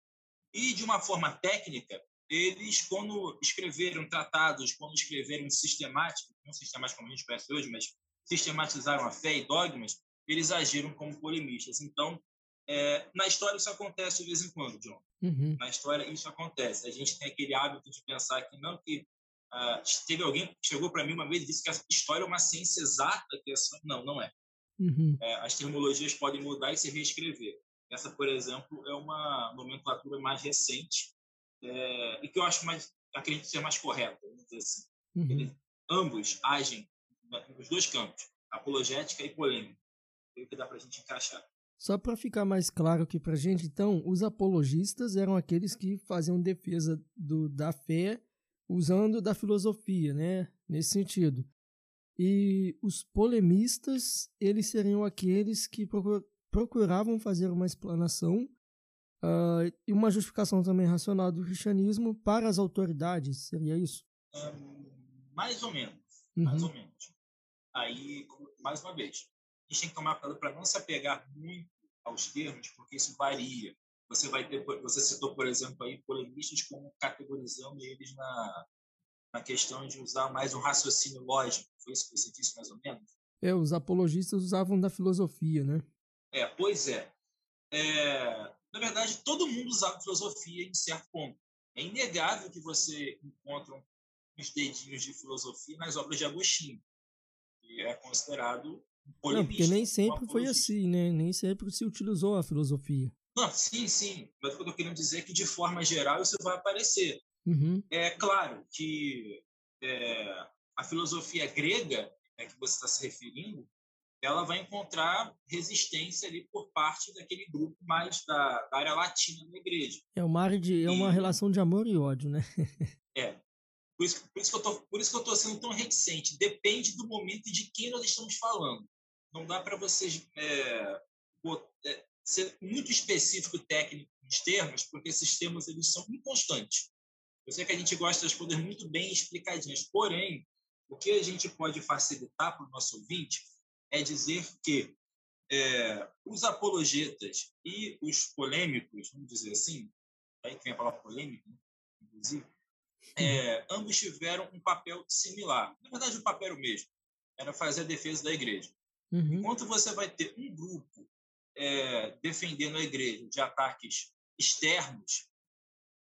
E, de uma forma técnica, eles, quando escreveram tratados, quando escreveram sistemáticos, não sistemáticos como a gente conhece hoje, mas sistematizaram a fé e dogmas, eles agiram como polemistas. Então, é, na história isso acontece de vez em quando, John. Uhum. Na história isso acontece. A gente tem aquele hábito de pensar que não que uh, teve alguém que chegou para mim uma vez e disse que a história é uma ciência exata, que é só... não, não é. Uhum. é. As terminologias podem mudar e se reescrever. Essa, por exemplo, é uma nomenclatura mais recente é, e que eu acho mais, acredito ser mais correta, vamos dizer assim. Uhum. Eles, ambos agem nos dois campos, apologética e polêmica. É o que dá para a gente encaixar. Só para ficar mais claro aqui para gente, então, os apologistas eram aqueles que faziam defesa do, da fé usando da filosofia, né? Nesse sentido. E os polemistas, eles seriam aqueles que procuravam fazer uma explanação uh, e uma justificação também racional do cristianismo para as autoridades, seria isso? Um, mais ou menos, uhum. mais ou menos. Aí, mais uma vez, a gente tem que tomar cuidado para não se apegar muito aos termos, porque isso varia. Você vai ter, você citou, por exemplo, aí polemistas como categorizando eles na, na questão de usar mais um raciocínio lógico. Foi isso que você disse, mais ou menos? É, os apologistas usavam da filosofia, né? É, pois é. é na verdade, todo mundo usava filosofia em certo ponto. É inegável que você encontra uns dedinhos de filosofia nas obras de Agostinho, que é considerado não, porque nem sempre foi assim, né? Nem sempre se utilizou a filosofia. Não, sim, sim. Mas o que eu tô querendo dizer é que, de forma geral, isso vai aparecer. Uhum. É claro que é, a filosofia grega, né, que você está se referindo, ela vai encontrar resistência ali por parte daquele grupo mais da, da área latina da igreja. É uma, de, é uma e, relação de amor e ódio, né? é. Por isso, por, isso que eu tô, por isso que eu estou sendo tão reticente. Depende do momento e de quem nós estamos falando. Não dá para vocês é, é, ser muito específico técnico nos termos, porque esses termos eles são inconstantes. Eu sei que a gente gosta das coisas muito bem explicadinhas, porém, o que a gente pode facilitar para o nosso ouvinte é dizer que é, os apologetas e os polêmicos, vamos dizer assim, aí que vem a palavra polêmica, né? inclusive, é, ambos tiveram um papel similar. Na verdade, o papel era o mesmo, era fazer a defesa da igreja. Uhum. Enquanto você vai ter um grupo é, defendendo a igreja de ataques externos,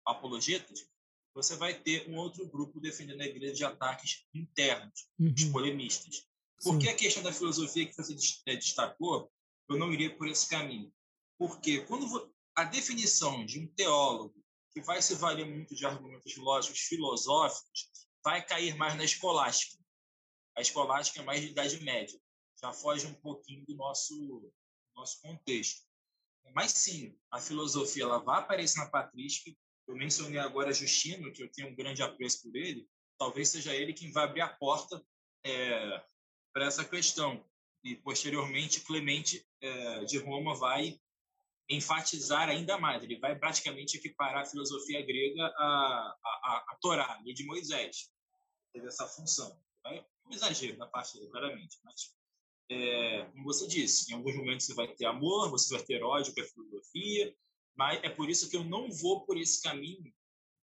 apologetas, você vai ter um outro grupo defendendo a igreja de ataques internos, uhum. os polemistas. Por que a questão da filosofia que você é, destacou, eu não iria por esse caminho? Porque quando a definição de um teólogo que vai se valer muito de argumentos lógicos filosóficos vai cair mais na escolástica. A escolástica é mais de Idade Média, já foge um pouquinho do nosso, nosso contexto. Mas sim, a filosofia ela vai aparecer na patrística. Eu mencionei agora Justino, que eu tenho um grande apreço por ele. Talvez seja ele quem vai abrir a porta é, para essa questão. E, posteriormente, Clemente é, de Roma vai enfatizar ainda mais. Ele vai praticamente equiparar a filosofia grega à, à, à Torá, lei de Moisés. Teve essa função. É um exagero da parte dele, claramente. Mas, é, como você disse, em alguns momentos você vai ter amor, você vai ter ódio, que é filosofia, mas é por isso que eu não vou por esse caminho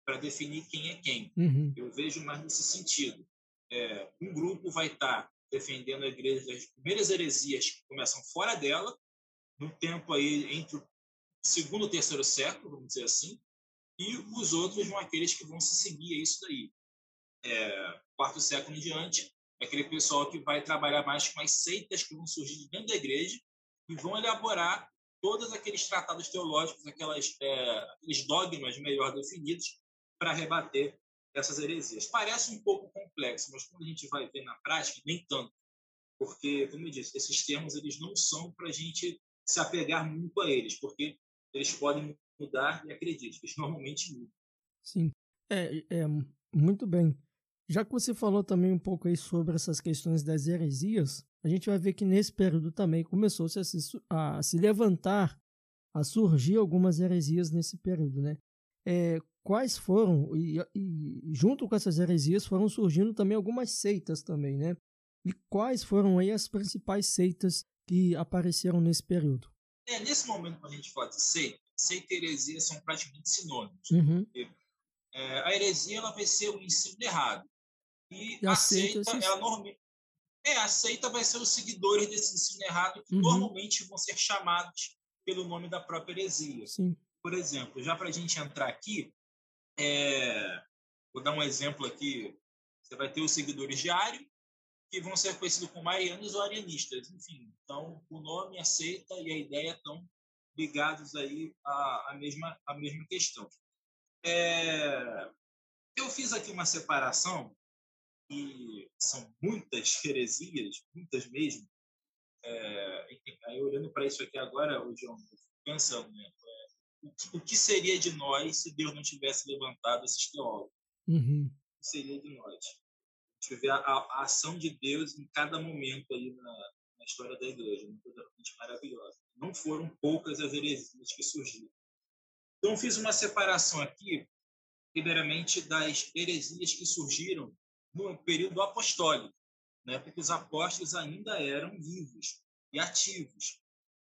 para definir quem é quem. Uhum. Eu vejo mais nesse sentido. É, um grupo vai estar tá defendendo a igreja das primeiras heresias que começam fora dela, no tempo aí entre o segundo e terceiro século, vamos dizer assim, e os outros vão aqueles que vão se seguir a isso daí. É, quarto século em diante, é aquele pessoal que vai trabalhar mais com as seitas que vão surgir dentro da igreja e vão elaborar todos aqueles tratados teológicos, aquelas, é, aqueles dogmas melhor definidos para rebater essas heresias. Parece um pouco complexo, mas quando a gente vai ver na prática, nem tanto. Porque, como eu disse, esses termos eles não são para a gente se apegar muito a eles, porque eles podem mudar e acredite, eles normalmente mudam. Sim, é, é muito bem. Já que você falou também um pouco aí sobre essas questões das heresias, a gente vai ver que nesse período também começou -se a, se, a se levantar, a surgir algumas heresias nesse período, né? É, quais foram, e, e, junto com essas heresias foram surgindo também algumas seitas também, né? E quais foram aí as principais seitas que apareceram nesse período? É, nesse momento, quando a gente fala de seita, seita e heresia são praticamente sinônimos. Uhum. É, a heresia ela vai ser o ensino errado. E, e a, seita, seita ela normalmente. É, a seita vai ser os seguidores desse ensino errado, que uhum. normalmente vão ser chamados pelo nome da própria heresia. Sim. Por exemplo, já para a gente entrar aqui, é, vou dar um exemplo aqui. Você vai ter os seguidores de Ario, que vão ser conhecidos como arianos ou arianistas. Enfim, então o nome, a seita e a ideia estão ligados aí à, à, mesma, à mesma questão. É, eu fiz aqui uma separação, e são muitas heresias, muitas mesmo. É, aí olhando para isso aqui agora, o João, pensando, né, o que, o que, seria de nós se Deus não tivesse levantado esses teólogos? Uhum. O que seria de nós? A gente vê a, a, ação de Deus em cada momento aí na, na história da igreja, uma coisa maravilhosa. Não foram poucas as heresias que surgiram. Então, fiz uma separação aqui, primeiramente, das heresias que surgiram no período apostólico, né? porque os apóstolos ainda eram vivos e ativos.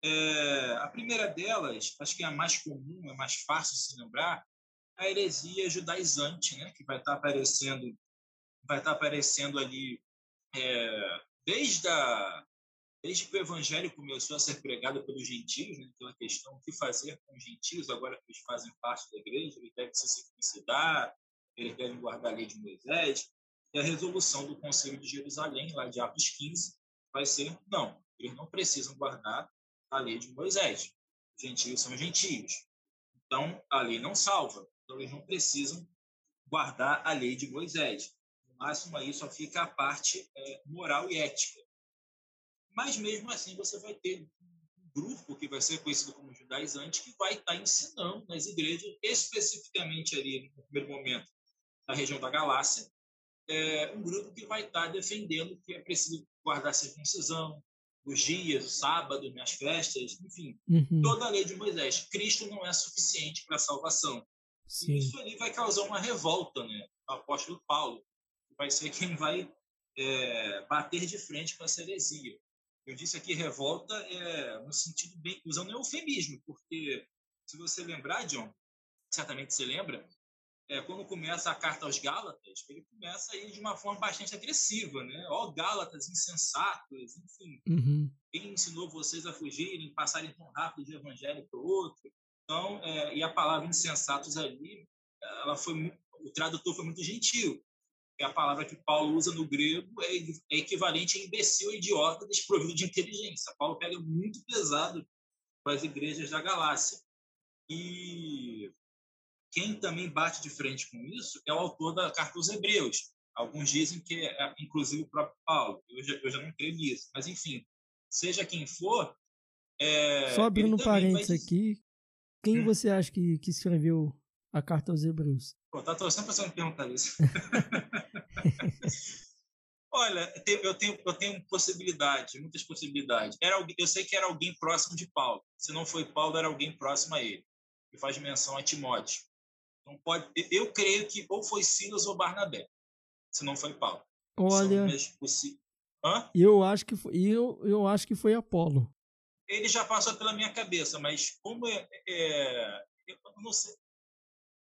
É, a primeira delas, acho que é a mais comum, é mais fácil de se lembrar, a heresia judaizante, né, que vai estar aparecendo, vai estar aparecendo ali é, desde a desde que o evangelho começou a ser pregado pelos gentios, né, aquela questão o que fazer com os gentios agora que eles fazem parte da igreja, eles devem se circuncidar, eles devem guardar a lei de Moisés, e a resolução do Conselho de Jerusalém, lá de Atos 15, vai ser não, eles não precisam guardar a lei de Moisés. Gentios são gentios. Então, a lei não salva. Então, eles não precisam guardar a lei de Moisés. No máximo, aí só fica a parte é, moral e ética. Mas, mesmo assim, você vai ter um grupo que vai ser conhecido como judaizante que vai estar ensinando nas igrejas, especificamente ali, no primeiro momento, na região da Galácia, é, um grupo que vai estar defendendo que é preciso guardar circuncisão, os dias, o sábado, as festas, enfim, uhum. toda a lei de Moisés. Cristo não é suficiente para a salvação. Sim. Isso ali vai causar uma revolta, né? O apóstolo Paulo vai ser quem vai é, bater de frente com essa heresia. Eu disse aqui revolta é no sentido bem, usando eufemismo, porque se você lembrar, John, certamente você lembra, é, quando começa a carta aos Gálatas, ele começa aí de uma forma bastante agressiva, né? Ó, Gálatas insensatos, enfim. Uhum. Ele ensinou vocês a fugirem, passarem tão rápido de um evangelho para o outro. Então, é, e a palavra insensatos ali, ela foi o tradutor foi muito gentil. E a palavra que Paulo usa no grego é, é equivalente a imbecil, idiota, desprovido de inteligência. Paulo pega muito pesado com as igrejas da Galácia. E quem também bate de frente com isso é o autor da Carta aos Hebreus. Alguns dizem que é, inclusive, o próprio Paulo. Eu já, eu já não creio nisso. Mas, enfim, seja quem for. É, Só abrindo um parênteses aqui, quem hum. você acha que, que escreveu a Carta aos Hebreus? Pô, tá torcendo para você me perguntar isso. Olha, eu tenho, eu tenho possibilidade, muitas possibilidades. Era alguém, eu sei que era alguém próximo de Paulo. Se não foi Paulo, era alguém próximo a ele. Que faz menção a Timóteo. Então pode, eu creio que ou foi Silas ou Barnabé, se não foi Paulo. Olha, eu acho que foi, eu, eu acho que foi Apolo. Ele já passou pela minha cabeça, mas como é, é eu não sei,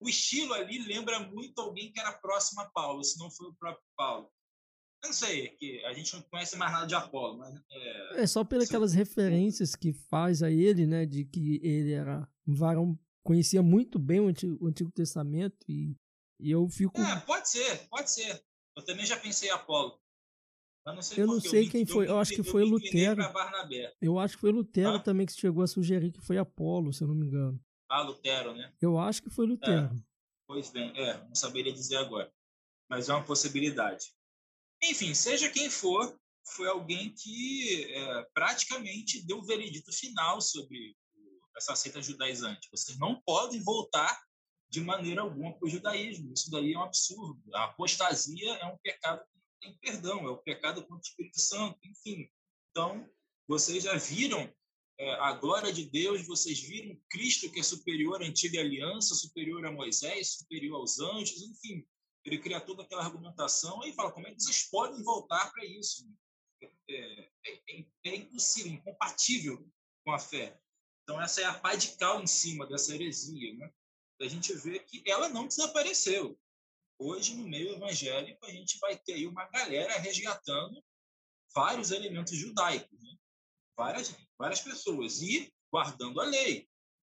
o estilo ali lembra muito alguém que era próximo a Paulo, se não foi o próprio Paulo. Eu não sei, que a gente não conhece mais nada de Apolo, mas é, é só pelas referências que faz a ele, né, de que ele era um varão conhecia muito bem o Antigo, o Antigo Testamento e, e, eu fico. É, pode ser, pode ser. Eu também já pensei em Apolo. Eu não sei, eu não sei quem foi. Eu, eu acho que foi Lutero. Eu acho que foi Lutero ah? também que chegou a sugerir que foi Apolo, se eu não me engano. Ah, Lutero, né? Eu acho que foi Lutero. É, pois bem, é, não saberia dizer agora. Mas é uma possibilidade. Enfim, seja quem for, foi alguém que é, praticamente deu o veredito final sobre essa seita judaizante. Vocês não podem voltar de maneira alguma para o judaísmo. Isso daí é um absurdo. A apostasia é um pecado que não tem perdão, é o um pecado contra o Espírito Santo, enfim. Então, vocês já viram é, a glória de Deus, vocês viram Cristo que é superior à antiga aliança, superior a Moisés, superior aos anjos, enfim. Ele cria toda aquela argumentação e fala como é que vocês podem voltar para isso? É, é, é, é impossível, incompatível com a fé. Então, essa é a pá de cal em cima dessa heresia. Né? A gente vê que ela não desapareceu. Hoje, no meio evangélico, a gente vai ter aí uma galera resgatando vários elementos judaicos, né? várias, várias pessoas, e guardando a lei,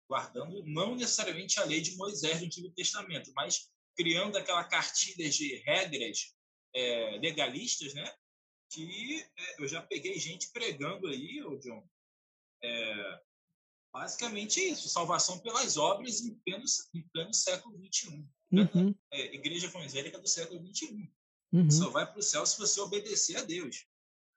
guardando não necessariamente a lei de Moisés do Antigo Testamento, mas criando aquela cartilha de regras é, legalistas, né? Que é, eu já peguei gente pregando aí, ô John, é, Basicamente é isso, salvação pelas obras em pleno, em pleno século XXI. Uhum. É, igreja evangélica do século XXI. Uhum. Só vai para o céu se você obedecer a Deus.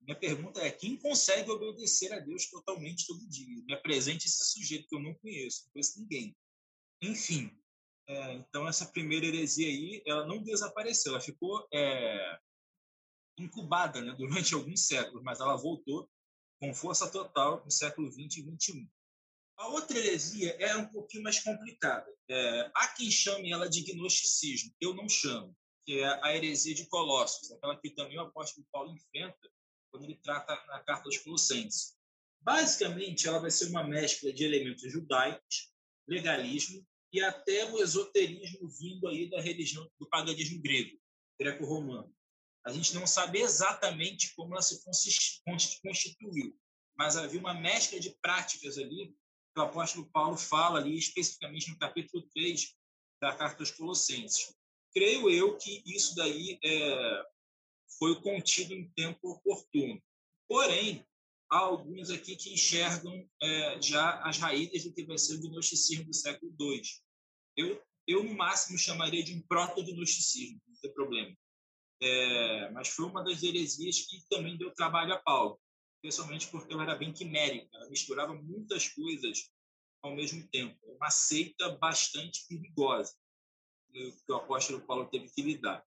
Minha pergunta é: quem consegue obedecer a Deus totalmente todo dia? Me apresente esse sujeito que eu não conheço, não conheço ninguém. Enfim, é, então essa primeira heresia aí, ela não desapareceu, ela ficou é, incubada né, durante alguns séculos, mas ela voltou com força total no século XX e XXI. A outra heresia é um pouquinho mais complicada. É, há quem chame ela de gnosticismo, eu não chamo, que é a heresia de Colossos, aquela que também o apóstolo Paulo enfrenta quando ele trata na carta aos Colossenses. Basicamente, ela vai ser uma mescla de elementos judaicos, legalismo e até o esoterismo vindo aí da religião do paganismo grego, greco-romano. A gente não sabe exatamente como ela se constituiu, mas havia uma mescla de práticas ali o apóstolo Paulo fala ali especificamente no capítulo 3 da carta aos Colossenses. Creio eu que isso daí é, foi contido em tempo oportuno. Porém, há alguns aqui que enxergam é, já as raízes do que vai ser o gnosticismo do século II. Eu, eu no máximo, chamaria de um proto-gnosticismo, não tem problema. É, mas foi uma das heresias que também deu trabalho a Paulo especialmente porque ela era bem quimérica, ela misturava muitas coisas ao mesmo tempo. Uma seita bastante perigosa que o apóstolo Paulo teve que lidar.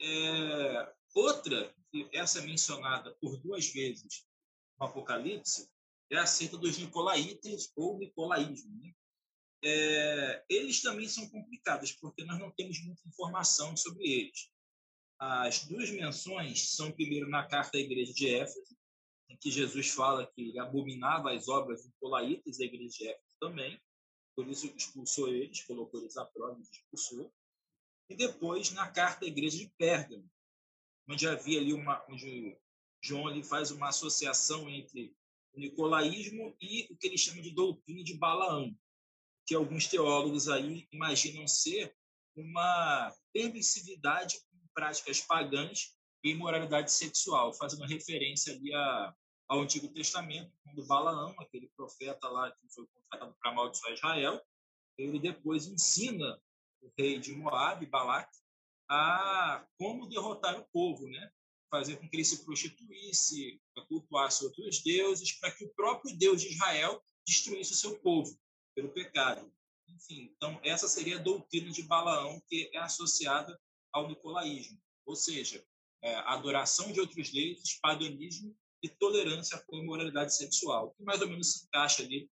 É, outra, essa é mencionada por duas vezes no Apocalipse, é a seita dos Nicolaitas ou Nicolaísmo. Né? É, eles também são complicados, porque nós não temos muita informação sobre eles. As duas menções são, primeiro, na carta à igreja de Éfeso, em que Jesus fala que ele abominava as obras de Polaitas, a igreja de Éfeso também, por isso expulsou eles, colocou eles à prova e expulsou. E depois, na carta à igreja de Pérgamo, onde havia ali uma, onde João ali faz uma associação entre o nicolaísmo e o que ele chama de doutrina de Balaão, que alguns teólogos aí imaginam ser uma permissividade com práticas pagãs e imoralidade sexual, fazendo referência ali a, ao Antigo Testamento, quando Balaão, aquele profeta lá que foi contratado para amaldiçoar Israel, ele depois ensina o rei de Moab, Balac, a como derrotar o povo, né? fazer com que ele se prostituísse, cultuasse outros deuses, para que o próprio Deus de Israel destruísse o seu povo pelo pecado. Enfim, então essa seria a doutrina de Balaão que é associada ao nicolaísmo, ou seja, é, adoração de outros deuses, paganismo e tolerância com imoralidade sexual, que mais ou menos se encaixa ali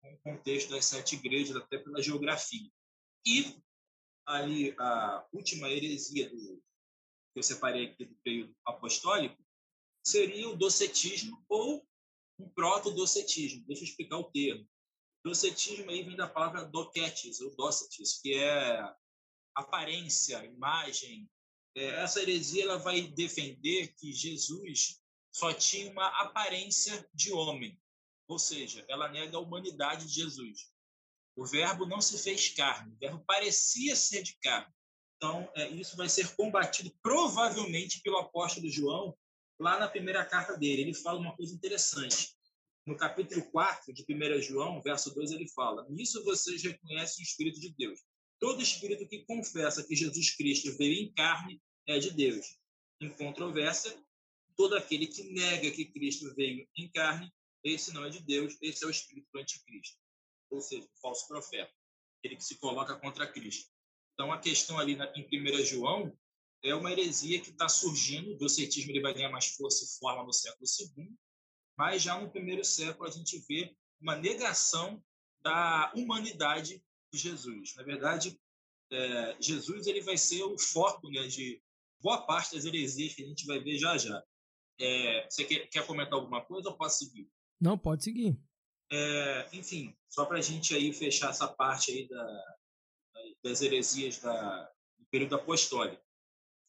com o contexto das sete igrejas, até pela geografia. E ali a última heresia do, que eu separei aqui do período apostólico seria o docetismo ou um proto-docetismo. Deixa eu explicar o termo. Docetismo aí vem da palavra docetes, ou docetes, que é aparência, imagem. É, essa heresia ela vai defender que Jesus só tinha uma aparência de homem, ou seja, ela nega a humanidade de Jesus. O verbo não se fez carne, o verbo parecia ser de carne. Então, é, isso vai ser combatido provavelmente pelo apóstolo João lá na primeira carta dele. Ele fala uma coisa interessante. No capítulo 4 de 1 João, verso 2, ele fala: Nisso vocês reconhecem o Espírito de Deus. Todo espírito que confessa que Jesus Cristo veio em carne é de Deus. Em controvérsia, todo aquele que nega que Cristo veio em carne, esse não é de Deus, esse é o espírito do anticristo. Ou seja, o falso profeta, aquele que se coloca contra Cristo. Então, a questão ali na, em 1 João é uma heresia que está surgindo, o docetismo ele vai ganhar mais força e forma no século II, mas já no primeiro século a gente vê uma negação da humanidade de Jesus. Na verdade, é, Jesus ele vai ser o foco né, de boa parte das heresias que a gente vai ver já já. É, você quer, quer, comentar alguma coisa ou posso seguir? Não, pode seguir. É, enfim, só para a gente aí fechar essa parte aí da, das heresias da, do período apostólico.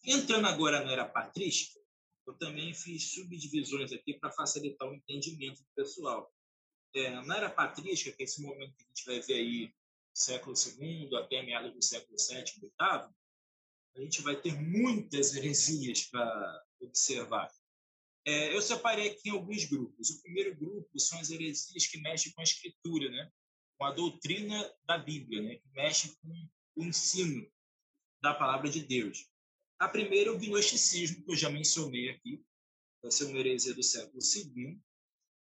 Entrando agora na era patrística, eu também fiz subdivisões aqui para facilitar o entendimento do pessoal. É, na era patrística, que é esse momento que a gente vai ver aí, século II até meados do século VII, VIII, a gente vai ter muitas heresias para observar. É, eu separei aqui em alguns grupos. O primeiro grupo são as heresias que mexem com a escritura, né? com a doutrina da Bíblia, né? que mexe com o ensino da palavra de Deus. A primeira é o gnosticismo, que eu já mencionei aqui, vai ser uma heresia do século II,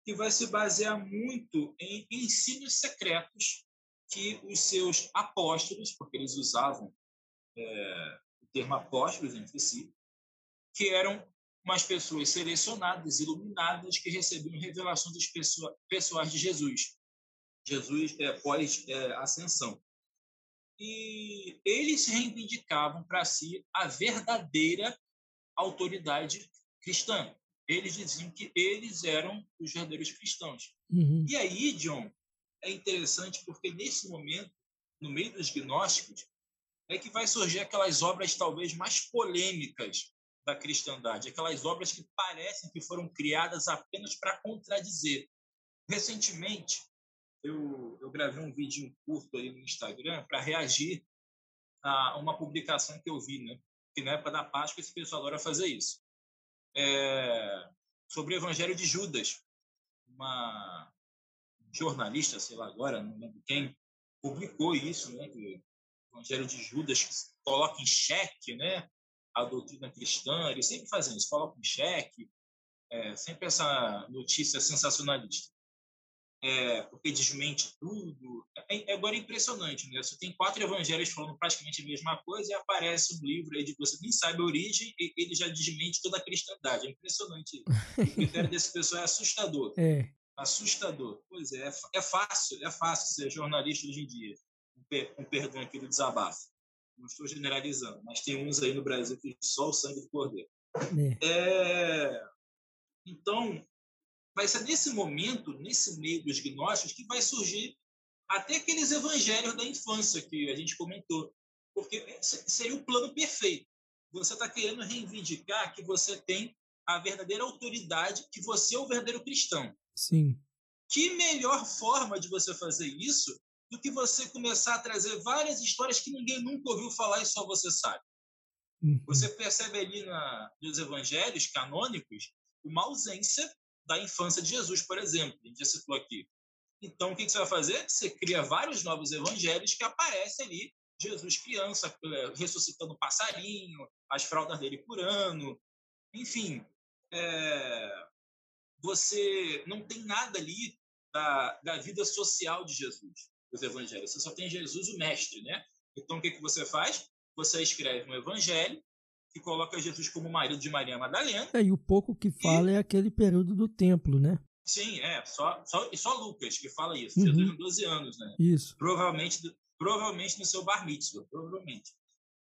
que vai se basear muito em ensinos secretos que os seus apóstolos, porque eles usavam é, o termo apóstolos entre si, que eram umas pessoas selecionadas, iluminadas, que recebiam revelações pessoais de Jesus. Jesus é, pós-ascensão. É, e eles reivindicavam para si a verdadeira autoridade cristã. Eles diziam que eles eram os verdadeiros cristãos. Uhum. E aí, John, é interessante porque nesse momento, no meio dos gnósticos, é que vai surgir aquelas obras talvez mais polêmicas da cristandade, aquelas obras que parecem que foram criadas apenas para contradizer. Recentemente, eu, eu gravei um vídeo curto aí no Instagram para reagir a uma publicação que eu vi, né? Que na época da Páscoa esse pessoal adora fazer isso. É, sobre o Evangelho de Judas. Uma jornalista, sei lá agora, não lembro quem, publicou isso, né? Que o Evangelho de Judas coloca em xeque, né? A doutrina cristã, eles sempre fazem isso, colocam em xeque, é, sempre essa notícia sensacionalista é, porque desmente tudo. É, é, agora é impressionante, né? Você tem quatro evangelhos falando praticamente a mesma coisa e aparece um livro aí de você nem sabe a origem e ele já desmente toda a cristandade. É impressionante. o critério desse pessoal é assustador. É. Assustador. Pois é, é fácil, é fácil ser jornalista hoje em dia. Com perdão aqui do desabafo. Não estou generalizando, mas tem uns aí no Brasil que só o sangue do cordeiro. É. é... Então, vai ser nesse momento, nesse meio dos gnósticos, que vai surgir até aqueles evangelhos da infância que a gente comentou. Porque seria o plano perfeito. Você está querendo reivindicar que você tem a verdadeira autoridade, que você é o verdadeiro cristão. Sim. Que melhor forma de você fazer isso do que você começar a trazer várias histórias que ninguém nunca ouviu falar e só você sabe? Uhum. Você percebe ali na, nos evangelhos canônicos uma ausência da infância de Jesus, por exemplo. A gente já citou aqui. Então, o que você vai fazer? Você cria vários novos evangelhos que aparecem ali Jesus criança, é, ressuscitando passarinho, as fraldas dele curando. Enfim, é, você não tem nada ali da, da vida social de Jesus, os evangelhos. Você só tem Jesus, o mestre, né? Então, o que, que você faz? Você escreve um evangelho que coloca Jesus como marido de Maria Madalena. É, e o pouco que fala e... é aquele período do templo, né? Sim, é. Só, só, só Lucas que fala isso. Uhum. Jesus tem 12 anos, né? Isso. Provavelmente, provavelmente no seu bar mitzvah, provavelmente.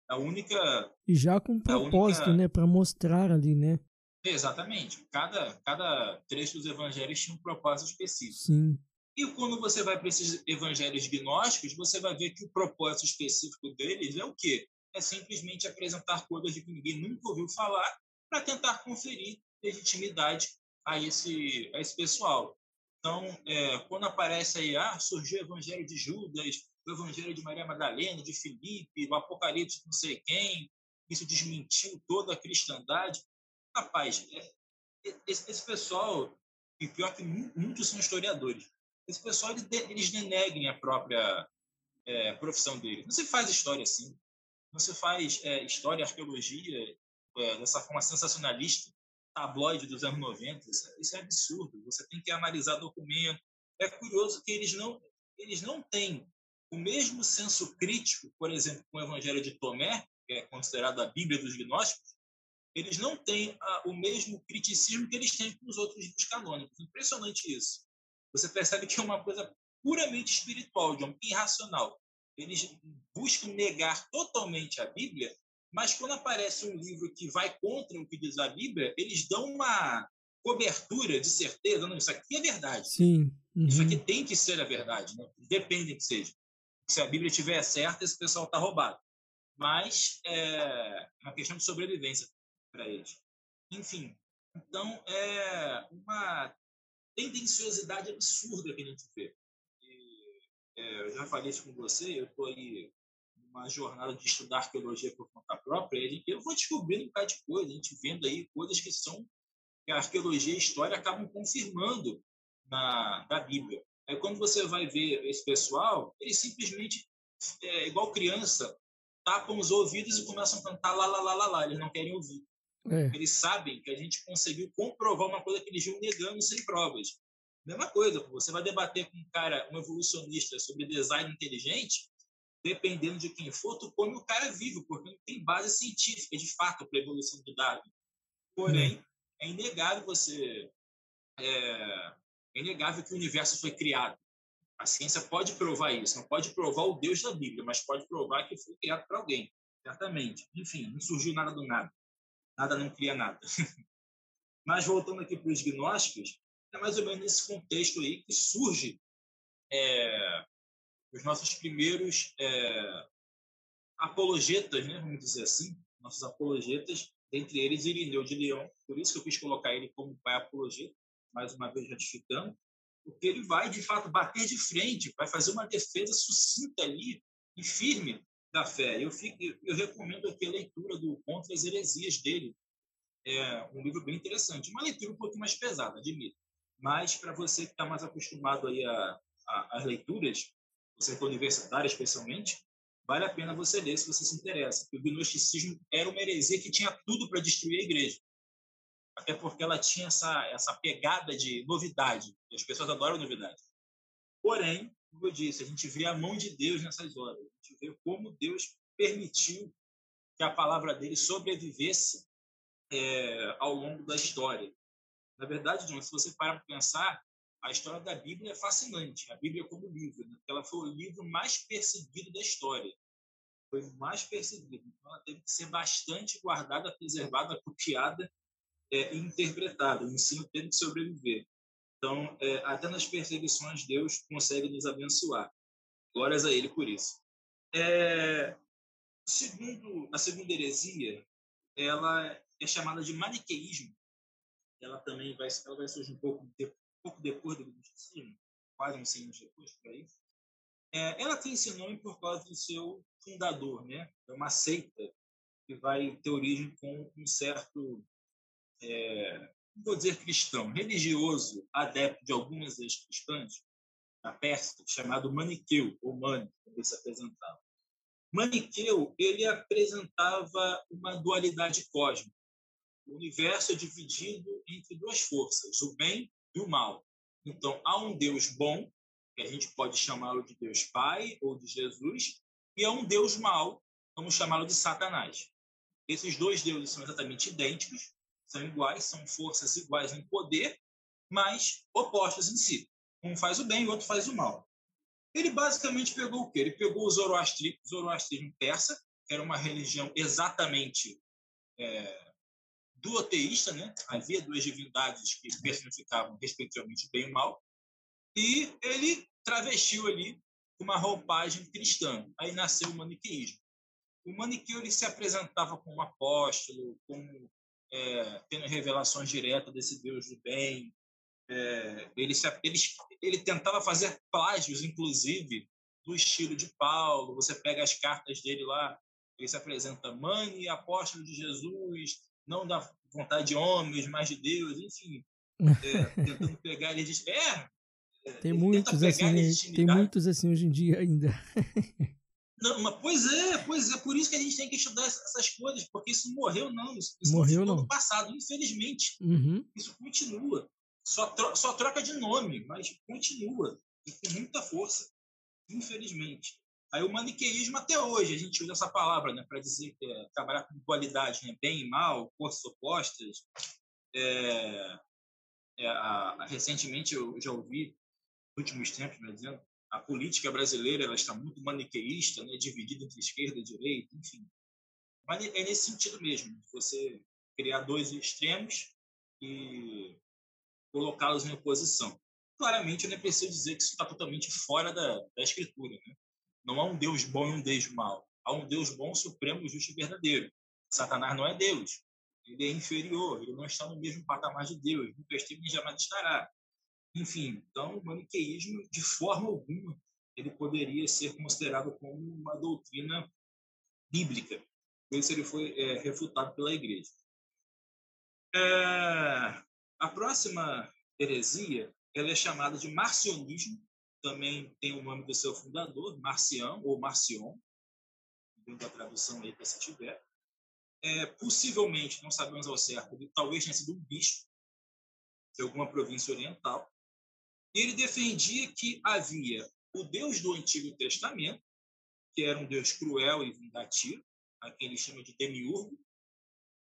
A única... E já com propósito, única... né? Para mostrar ali, né? Exatamente. Cada, cada trecho dos evangelhos tinha um propósito específico. Sim. E quando você vai para esses evangelhos gnósticos, você vai ver que o propósito específico deles é o quê? É simplesmente apresentar coisas de que ninguém nunca ouviu falar para tentar conferir legitimidade a esse, a esse pessoal. Então, é, quando aparece aí, ah, surgiu o evangelho de Judas, o evangelho de Maria Madalena, de Filipe, o Apocalipse de não sei quem, isso desmentiu toda a cristandade. Rapaz, é, esse, esse, pessoal, e pior que muitos são historiadores, esse pessoal, eles, eles deneguem a própria é, profissão deles. Não se faz história assim. Não se faz é, história, arqueologia é, dessa forma sensacionalista, tabloide dos anos 90. Isso, isso é absurdo. Você tem que analisar documento. É curioso que eles não, eles não têm o mesmo senso crítico, por exemplo, com o Evangelho de Tomé, que é considerado a Bíblia dos gnósticos, eles não têm a, o mesmo criticismo que eles têm com os outros livros canônicos. Impressionante isso. Você percebe que é uma coisa puramente espiritual, de um irracional. Eles buscam negar totalmente a Bíblia, mas quando aparece um livro que vai contra o que diz a Bíblia, eles dão uma cobertura de certeza. Não, isso aqui é verdade. Sim. Uhum. Isso aqui tem que ser a verdade. Né? Depende que seja. Se a Bíblia estiver certa, esse pessoal está roubado. Mas é uma questão de sobrevivência para eles. Enfim, então é uma tendenciosidade absurda que a gente vê. E, é, eu já falei isso com você, eu estou aí numa jornada de estudar arqueologia por conta própria, e eu vou descobrindo um bocado de coisa, a gente vendo aí coisas que são que a arqueologia e a história acabam confirmando na, na Bíblia. Aí quando você vai ver esse pessoal, eles simplesmente, é, igual criança, tapam os ouvidos e começam a cantar lá, lá, lá, lá, lá. Eles não querem ouvir. É. Eles sabem que a gente conseguiu comprovar uma coisa que eles iam negando sem provas. Mesma coisa, você vai debater com um cara, um evolucionista, sobre design inteligente, dependendo de quem for, tu come o cara vivo, porque não tem base científica, de fato, para a evolução do Darwin. Porém, hum. é inegável você... É, é inegável que o universo foi criado. A ciência pode provar isso, não pode provar o Deus da Bíblia, mas pode provar que foi criado por alguém, certamente. Enfim, não surgiu nada do nada nada não cria nada. Mas voltando aqui para os gnósticos, é mais ou menos nesse contexto aí que surge é, os nossos primeiros é, apologetas, né, vamos dizer assim, nossos apologetas, dentre eles Irineu de Leão, por isso que eu quis colocar ele como pai apologeta, mais uma vez ratificando, porque ele vai, de fato, bater de frente, vai fazer uma defesa sucinta ali e firme da fé. Eu, fico, eu recomendo aqui a leitura do Contra as Heresias dele. É um livro bem interessante. Uma leitura um pouco mais pesada, admito. Mas para você que está mais acostumado aí a, a, às leituras, você que é universitário especialmente, vale a pena você ler se você se interessa. Porque o gnosticismo era uma heresia que tinha tudo para destruir a igreja. Até porque ela tinha essa, essa pegada de novidade. As pessoas adoram novidade. Porém, como eu disse, a gente vê a mão de Deus nessas horas. A gente vê como Deus permitiu que a palavra dele sobrevivesse é, ao longo da história. Na verdade, John, se você parar para pensar, a história da Bíblia é fascinante. A Bíblia como livro, né? ela foi o livro mais perseguido da história. Foi o mais perseguido. Então, ela teve que ser bastante guardada, preservada, copiada é, e interpretada. O ensino teve que sobreviver. Então, é, até nas perseguições, Deus consegue nos abençoar. Glórias a Ele por isso. É, segundo, a segunda heresia, ela é chamada de maniqueísmo. Ela também vai, ela vai surgir um pouco, um pouco depois do Gnosticismo, quase uns 100 anos depois, por aí. É, ela tem esse nome por causa do seu fundador, né? É uma seita que vai ter origem com um certo, é, vou dizer cristão, religioso, adepto de algumas das cristãs, na Pérsia, chamado Maniqueu, ou Mani, como ele se apresentava. Maniqueu, ele apresentava uma dualidade cósmica. O universo é dividido entre duas forças, o bem e o mal. Então, há um Deus bom, que a gente pode chamá-lo de Deus Pai ou de Jesus, e há um Deus mau, vamos chamá-lo de Satanás. Esses dois deuses são exatamente idênticos, são iguais, são forças iguais em poder, mas opostos em si. Um faz o bem e o outro faz o mal. Ele basicamente pegou o quê? Ele pegou o zoroastri, zoroastrismo persa, que era uma religião exatamente é, duoteísta, né? havia duas divindades que personificavam respectivamente bem e mal, e ele travestiu ali uma roupagem cristã. Aí nasceu o maniqueísmo. O maniqueu ele se apresentava como apóstolo, como é, tendo revelações diretas desse Deus do bem, é, ele, se, ele, ele tentava fazer plágios, inclusive, do estilo de Paulo. Você pega as cartas dele lá, ele se apresenta mãe apóstolo de Jesus, não da vontade de homens, mas de Deus, enfim. É, tentando pegar ele de... É, é tem muitos assim, tem muitos assim hoje em dia ainda. Não, mas, pois é, pois é, por isso que a gente tem que estudar essas coisas, porque isso morreu não, isso, isso morreu não. no passado, infelizmente. Uhum. Isso continua. Só, tro só troca de nome, mas continua. E com muita força. Infelizmente. Aí o maniqueísmo até hoje, a gente usa essa palavra né, para dizer que é trabalhar com dualidade, né, bem e mal, forças opostas. É, é, a, a, recentemente eu já ouvi, nos últimos tempos, né, dizendo a política brasileira ela está muito maniqueísta, né, dividida entre esquerda e direita, enfim. Mas é nesse sentido mesmo, você criar dois extremos e colocá-los em oposição. Claramente, eu nem preciso dizer que isso está totalmente fora da, da Escritura. Né? Não há um Deus bom e um Deus mau. Há um Deus bom, supremo, justo e verdadeiro. Satanás não é Deus. Ele é inferior, ele não está no mesmo patamar de Deus, nunca esteve nem jamais estará. Enfim, então o maniqueísmo, de forma alguma, ele poderia ser considerado como uma doutrina bíblica. Por isso ele foi é, refutado pela igreja. É, a próxima heresia ela é chamada de marcionismo, também tem o nome do seu fundador, Marcião ou Marcion, dentro da tradução aí para se tiver. É, possivelmente, não sabemos ao certo, ele talvez tenha sido um bispo de alguma província oriental. Ele defendia que havia o Deus do Antigo Testamento, que era um Deus cruel e vingativo, a quem ele chama de demiurgo,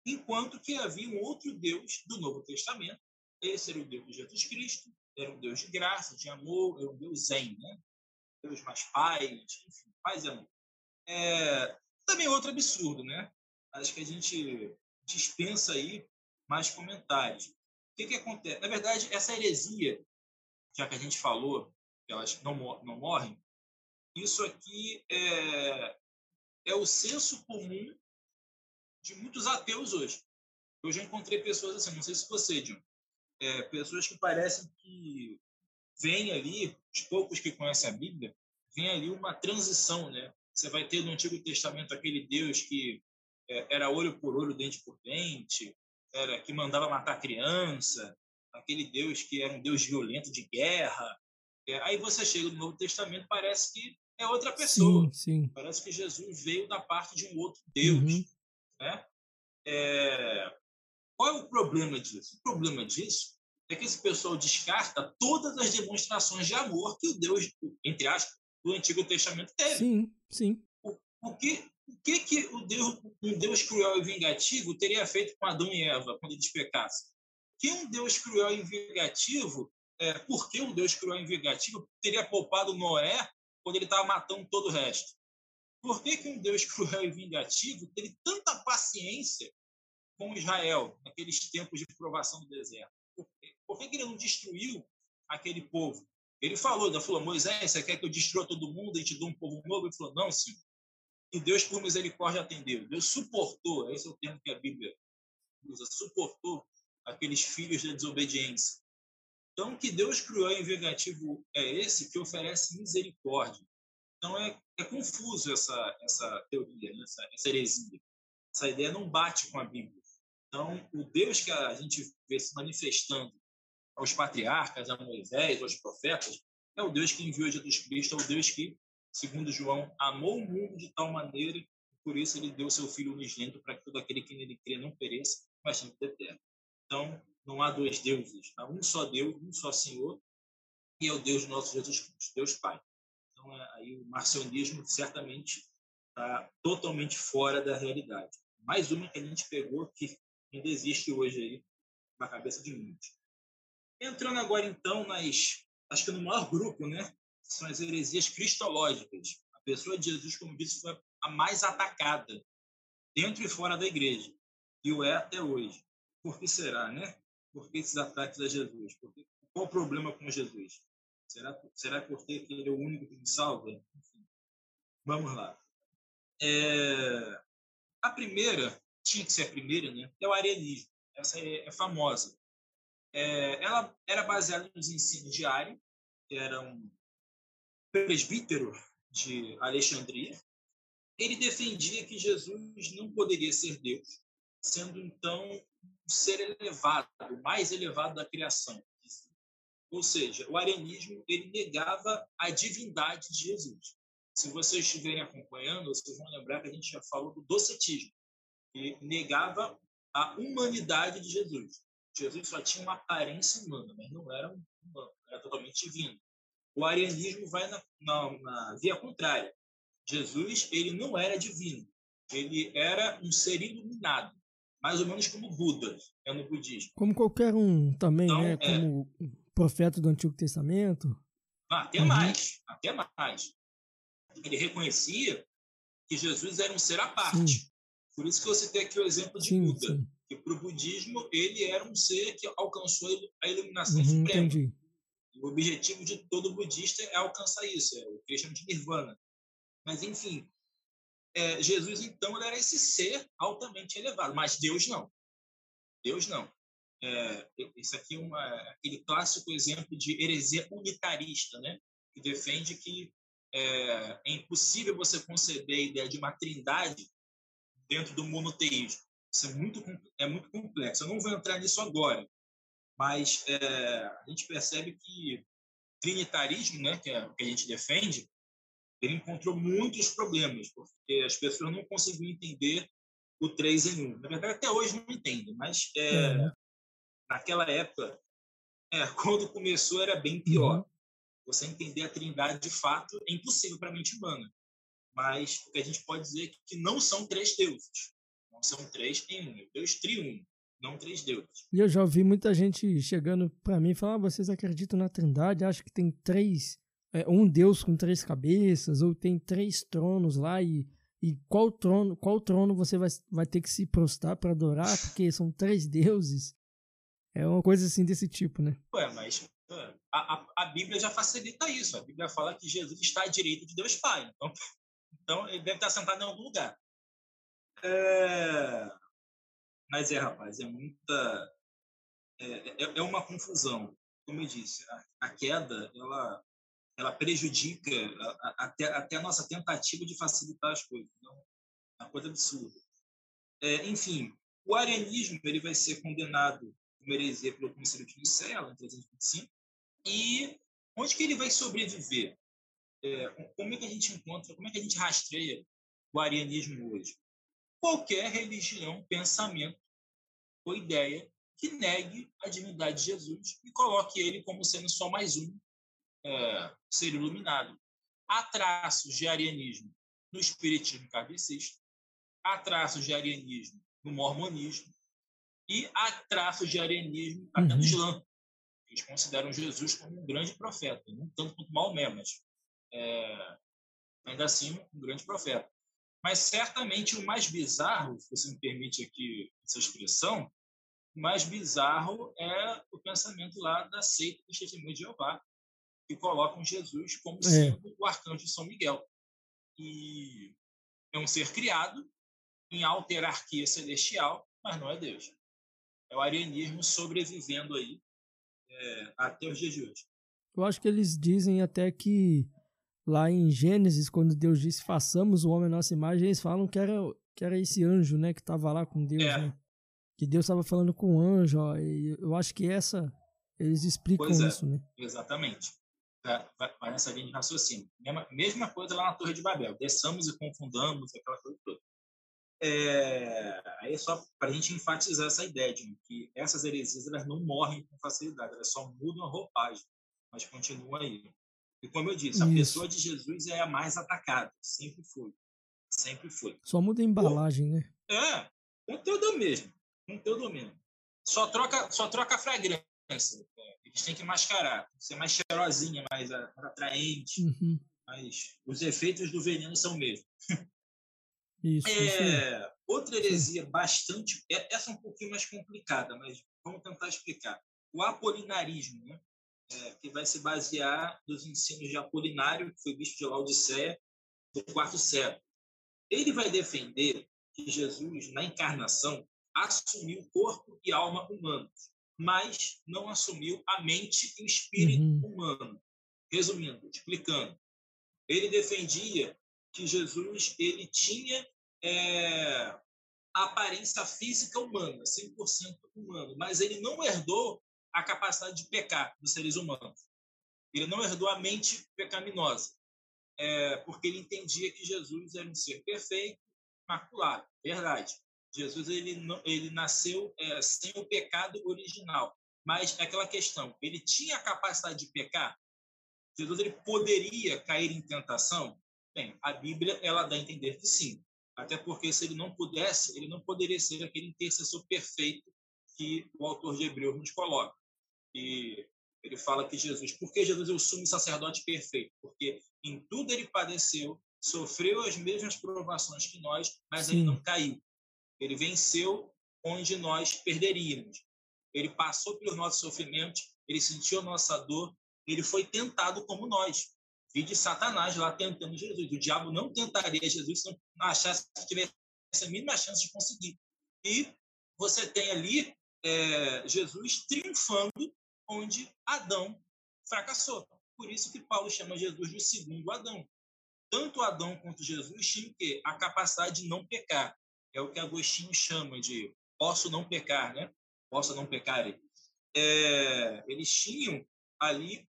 enquanto que havia um outro Deus do Novo Testamento. Esse era o Deus de Jesus Cristo, era um Deus de graça, de amor, era um Deus zen, né? Deus mais paz, enfim, paz e amor. É, também outro absurdo, né? Acho que a gente dispensa aí mais comentários. O que, que acontece? Na verdade, essa heresia, já que a gente falou que elas não, não morrem, isso aqui é, é o senso comum de muitos ateus hoje. Eu já encontrei pessoas assim, não sei se você, John, é, pessoas que parecem que vem ali, os poucos que conhecem a Bíblia, vem ali uma transição, né? Você vai ter no Antigo Testamento aquele Deus que é, era olho por olho, dente por dente, era que mandava matar criança, aquele Deus que era um Deus violento de guerra. É, aí você chega no Novo Testamento, parece que é outra pessoa. Sim, sim. Parece que Jesus veio da parte de um outro Deus. Uhum. Né? É... Qual é o problema disso? O problema disso é que esse pessoal descarta todas as demonstrações de amor que o Deus, entre aspas, do Antigo Testamento teve. Sim, sim. O, o que, o que, que o Deus, um Deus cruel e vingativo teria feito com Adão e Eva quando eles pecassem? Que um Deus cruel e vingativo, é, por que um Deus cruel e vingativo teria poupado Noé quando ele estava matando todo o resto? Por que, que um Deus cruel e vingativo teve tanta paciência com Israel naqueles tempos de provação do deserto? Por que ele não destruiu aquele povo? Ele falou, ele falou, Moisés, você quer que eu destrua todo mundo e te dê um povo novo? Ele falou, não, sim. E Deus, por misericórdia, atendeu. Deus suportou, esse é o termo que a Bíblia usa, suportou aqueles filhos da desobediência. Então, que Deus cruel e vingativo é esse que oferece misericórdia. Então, é, é confuso essa, essa teoria, né? essa, essa heresia. Essa ideia não bate com a Bíblia. Então, o Deus que a gente vê se manifestando aos patriarcas, a Moisés, aos profetas, é o Deus que enviou Jesus Cristo, é o Deus que, segundo João, amou o mundo de tal maneira, por isso ele deu seu Filho unigênito para que todo aquele que nele crê não pereça, mas tenha vida eterna. Então, não há dois deuses, há um só Deus, um só Senhor, e é o Deus nosso Jesus Cristo, Deus Pai. Então, é, aí o marcionismo certamente está totalmente fora da realidade. Mais uma que a gente pegou que ainda existe hoje aí na cabeça de muitos. Entrando agora, então, nas, acho que no maior grupo, né? São as heresias cristológicas. A pessoa de Jesus, como disse, foi a mais atacada dentro e fora da igreja. E o é até hoje. Por que será, né? Por que esses ataques a Jesus? Porque, qual o problema com Jesus? Será, será porque ele é o único que me salva? Enfim, vamos lá. É, a primeira, tinha que ser a primeira, né? É o arianismo. Essa é, é famosa. É, ela era baseada nos ensinos de Ari, que era um presbítero de Alexandria. Ele defendia que Jesus não poderia ser Deus, sendo então um ser elevado, o mais elevado da criação. Ou seja, o arianismo ele negava a divindade de Jesus. Se vocês estiverem acompanhando, vocês vão lembrar que a gente já falou do docetismo, que negava a humanidade de Jesus. Jesus só tinha uma aparência humana, mas não era um humano, era totalmente divino. O arianismo vai na, na, na via contrária. Jesus ele não era divino, ele era um ser iluminado, mais ou menos como Buda é no budismo. Como qualquer um também, então, né? É... Como profeta do Antigo Testamento. Ah, até uhum. mais, até mais. Ele reconhecia que Jesus era um ser à parte. Sim. Por isso que eu citei aqui o exemplo de sim, Buda. Sim que para o budismo ele era um ser que alcançou a iluminação uhum, suprema. Entendi. O objetivo de todo budista é alcançar isso, é o que eles chamam de nirvana. Mas, enfim, é, Jesus, então, ele era esse ser altamente elevado, mas Deus não. Deus não. É, isso aqui é uma, aquele clássico exemplo de heresia unitarista, né? que defende que é, é impossível você conceber a ideia de uma trindade dentro do monoteísmo. Isso é muito, é muito complexo. Eu não vou entrar nisso agora, mas é, a gente percebe que trinitarismo, né, que é o que a gente defende, ele encontrou muitos problemas, porque as pessoas não conseguiam entender o 3 em 1. Na verdade, até hoje não entendem, mas é, uhum. naquela época, é, quando começou, era bem pior. Uhum. Você entender a trindade de fato é impossível para a mente humana. Mas o que a gente pode dizer é que não são três deuses. São três em um. Deus triuno, não três deuses. E eu já ouvi muita gente chegando para mim e falar: ah, vocês acreditam na Trindade? Acho que tem três. É, um Deus com três cabeças, ou tem três tronos lá e. E qual trono, qual trono você vai, vai ter que se prostrar para adorar? Porque são três deuses. É uma coisa assim desse tipo, né? Ué, mas a, a, a, Bíblia já facilita isso. A Bíblia fala que Jesus está à direita de Deus Pai. Então, então ele deve estar sentado em algum lugar. É... Mas é, rapaz, é muita. É, é, é uma confusão. Como eu disse, a, a queda ela, ela prejudica até, até a nossa tentativa de facilitar as coisas. Então, é uma coisa absurda. É, enfim, o arianismo ele vai ser condenado como heresia pelo Conselho de Nicéia, em 325. E onde que ele vai sobreviver? É, como é que a gente encontra, como é que a gente rastreia o arianismo hoje? qualquer religião, pensamento ou ideia que negue a divindade de Jesus e coloque ele como sendo só mais um é, ser iluminado. Há traços de arianismo no espiritismo kardecista, há traços de arianismo no mormonismo e há traços de arianismo até no uhum. Islã. Eles consideram Jesus como um grande profeta, não tanto quanto Maomé, mas é, ainda assim um grande profeta. Mas certamente o mais bizarro, se você me permite aqui essa expressão, O mais bizarro é o pensamento lá da seita do Testemunho de Jeová, que colocam Jesus como é. sendo o arcanjo de São Miguel. E é um ser criado em alta hierarquia celestial, mas não é Deus. É o arianismo sobrevivendo aí é, até os dias de hoje. Eu acho que eles dizem até que lá em Gênesis, quando Deus disse façamos o homem à nossa imagem, eles falam que era, que era esse anjo, né, que estava lá com Deus, é. né? Que Deus estava falando com o anjo, ó, e eu acho que essa, eles explicam é, isso, né? Exatamente. Vai, vai nessa linha de raciocínio. Mesma, mesma coisa lá na Torre de Babel. Desçamos e confundamos, aquela coisa toda. É, aí é só para a gente enfatizar essa ideia de que essas heresias elas não morrem com facilidade, elas só mudam a roupagem, mas continuam aí. E como eu disse, a Isso. pessoa de Jesus é a mais atacada, sempre foi. Sempre foi. Só muda a embalagem, né? É, conteúdo mesmo. Conteúdo mesmo. Só troca, só troca a fragrância. Eles têm que mascarar, ser mais cheirosinha, mais atraente. Uhum. Mas os efeitos do veneno são mesmo. Isso, é, isso outra heresia bastante. É, essa é um pouquinho mais complicada, mas vamos tentar explicar. O apolinarismo, né? É, que vai se basear nos ensinos de Apolinário, que foi bispo de Laodiceia, do quarto século. Ele vai defender que Jesus, na encarnação, assumiu corpo e alma humanos, mas não assumiu a mente e o espírito uhum. humano. Resumindo, explicando, ele defendia que Jesus ele tinha é, a aparência física humana, 100% humano, mas ele não herdou a capacidade de pecar dos seres humanos. Ele não herdou a mente pecaminosa, é, porque ele entendia que Jesus era um ser perfeito, maculado. Verdade. Jesus ele, não, ele nasceu é, sem o pecado original. Mas é aquela questão, ele tinha a capacidade de pecar? Jesus ele poderia cair em tentação? Bem, a Bíblia ela dá a entender que sim. Até porque se ele não pudesse, ele não poderia ser aquele intercessor perfeito que o autor de Hebreus nos coloca. E ele fala que Jesus, por que Jesus é o sumo sacerdote perfeito? Porque em tudo ele padeceu, sofreu as mesmas provações que nós, mas sim. ele não caiu. Ele venceu onde nós perderíamos. Ele passou pelos nossos sofrimentos, ele sentiu a nossa dor, ele foi tentado como nós. Vi de Satanás lá tentando Jesus. O diabo não tentaria Jesus se não achasse que tivesse a mínima chance de conseguir. E você tem ali é, Jesus triunfando onde Adão fracassou. Por isso que Paulo chama Jesus de segundo Adão. Tanto Adão quanto Jesus tinham que a capacidade de não pecar. É o que Agostinho chama de posso não pecar, né? Posso não pecar. É, eles tinham ali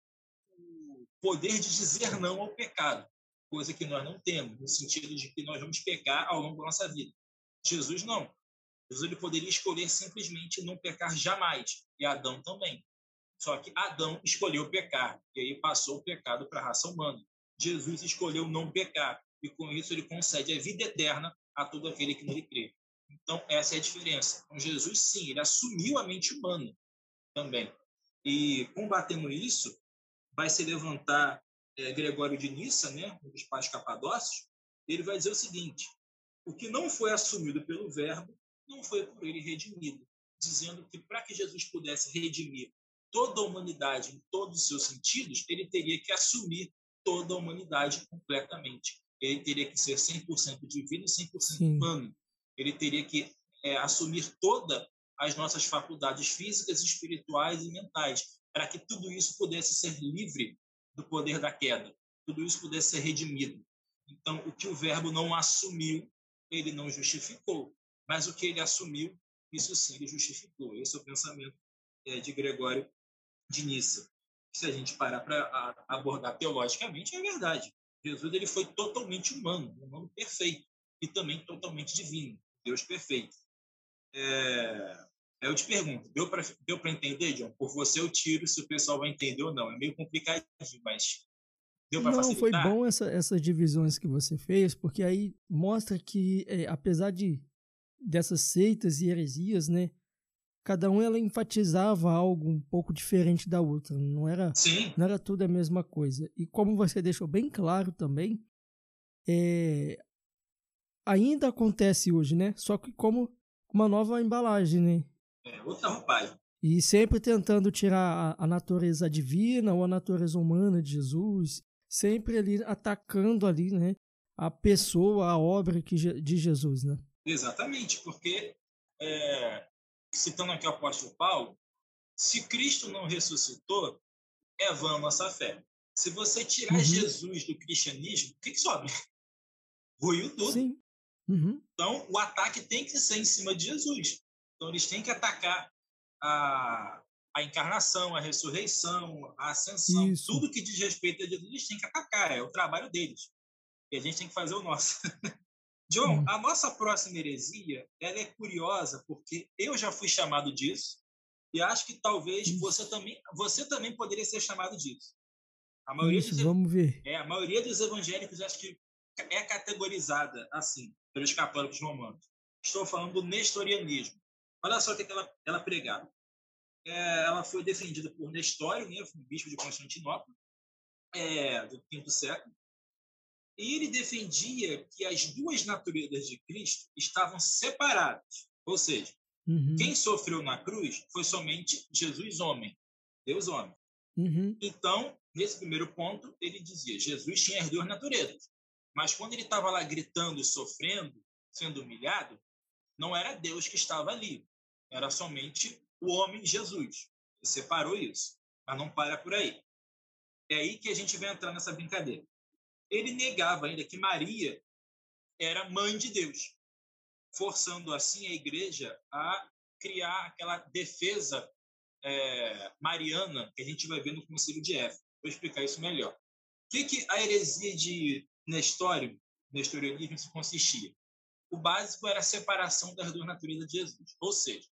o poder de dizer não ao pecado, coisa que nós não temos, no sentido de que nós vamos pecar ao longo da nossa vida. Jesus não. Jesus ele poderia escolher simplesmente não pecar jamais, e Adão também. Só que Adão escolheu pecar, e aí passou o pecado para a raça humana. Jesus escolheu não pecar, e com isso ele concede a vida eterna a todo aquele que nele crê. Então, essa é a diferença. Com Jesus, sim, ele assumiu a mente humana também. E, combatendo isso, vai se levantar é, Gregório de Nissa, né, um dos pais capadócios, ele vai dizer o seguinte, o que não foi assumido pelo verbo, não foi por ele redimido, dizendo que para que Jesus pudesse redimir toda a humanidade em todos os seus sentidos, ele teria que assumir toda a humanidade completamente ele teria que ser 100% divino e 100% Sim. humano. Ele teria que é, assumir todas as nossas faculdades físicas, espirituais e mentais, para que tudo isso pudesse ser livre do poder da queda, tudo isso pudesse ser redimido. Então, o que o verbo não assumiu, ele não justificou, mas o que ele assumiu, isso sim ele justificou. Esse é o pensamento é, de Gregório de Nissa. Se a gente parar para abordar teologicamente, é verdade. Jesus ele foi totalmente humano, um humano perfeito e também totalmente divino, Deus perfeito. É... Eu te pergunto, deu para deu entender, John? Por você eu tiro se o pessoal vai entender ou não. É meio complicadinho, mas deu para facilitar? Não, foi bom essa, essas divisões que você fez, porque aí mostra que, é, apesar de dessas seitas e heresias, né, cada um ela enfatizava algo um pouco diferente da outra, não era, Sim. não era tudo a mesma coisa. E como você deixou bem claro também, é, ainda acontece hoje, né? Só que como uma nova embalagem, né? É outra roupagem. E sempre tentando tirar a, a natureza divina ou a natureza humana de Jesus, sempre ali atacando ali, né, a pessoa, a obra que, de Jesus, né? Exatamente, porque é, citando aqui o apóstolo Paulo, se Cristo não ressuscitou, é vã a nossa fé. Se você tirar uhum. Jesus do cristianismo, o que, que sobe? Ruiu tudo. Sim. Uhum. Então, o ataque tem que ser em cima de Jesus. Então, eles têm que atacar a, a encarnação, a ressurreição, a ascensão, Isso. tudo que diz respeito a Jesus, eles têm que atacar. É o trabalho deles. E a gente tem que fazer o nosso. John, uhum. a nossa próxima heresia, ela é curiosa porque eu já fui chamado disso e acho que talvez você também, você também poderia ser chamado disso. A maioria Isso, dos, vamos ver. É, a maioria dos evangélicos acho que é categorizada assim pelos católicos romanos. Estou falando do nestorianismo. Olha só o que ela, ela pregava. É, ela foi defendida por Nestório, né, bispo de Constantinopla, é, do quinto século. E ele defendia que as duas naturezas de Cristo estavam separadas. Ou seja, uhum. quem sofreu na cruz foi somente Jesus homem, Deus homem. Uhum. Então, nesse primeiro ponto, ele dizia: Jesus tinha as duas naturezas. Mas quando ele estava lá gritando sofrendo, sendo humilhado, não era Deus que estava ali. Era somente o homem Jesus. Ele separou isso. Mas não para por aí. É aí que a gente vai entrar nessa brincadeira ele negava ainda que Maria era mãe de Deus, forçando assim a igreja a criar aquela defesa é, mariana que a gente vai ver no Concílio de Éfeso. Vou explicar isso melhor. O que, que a heresia de Nestório, nestorianismo, consistia? O básico era a separação das duas naturezas de Jesus. Ou seja,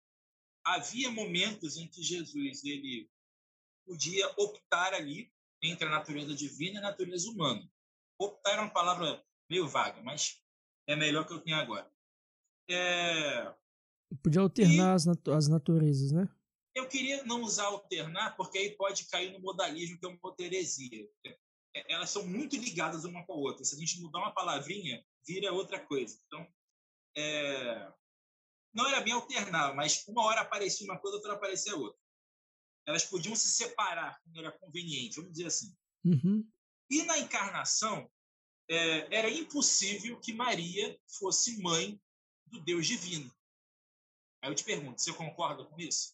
havia momentos em que Jesus ele podia optar ali entre a natureza divina e a natureza humana. Optar é uma palavra meio vaga, mas é melhor que eu tenho agora. É... Podia alternar e... as, nat as naturezas, né? Eu queria não usar alternar, porque aí pode cair no modalismo, que é uma heresia. É, elas são muito ligadas uma com a outra. Se a gente mudar uma palavrinha, vira outra coisa. Então, é... não era bem alternar, mas uma hora aparecia uma coisa, outra aparecia outra. Elas podiam se separar quando era conveniente, vamos dizer assim. Uhum. E na encarnação, é, era impossível que Maria fosse mãe do Deus divino. Aí eu te pergunto, você concorda com isso?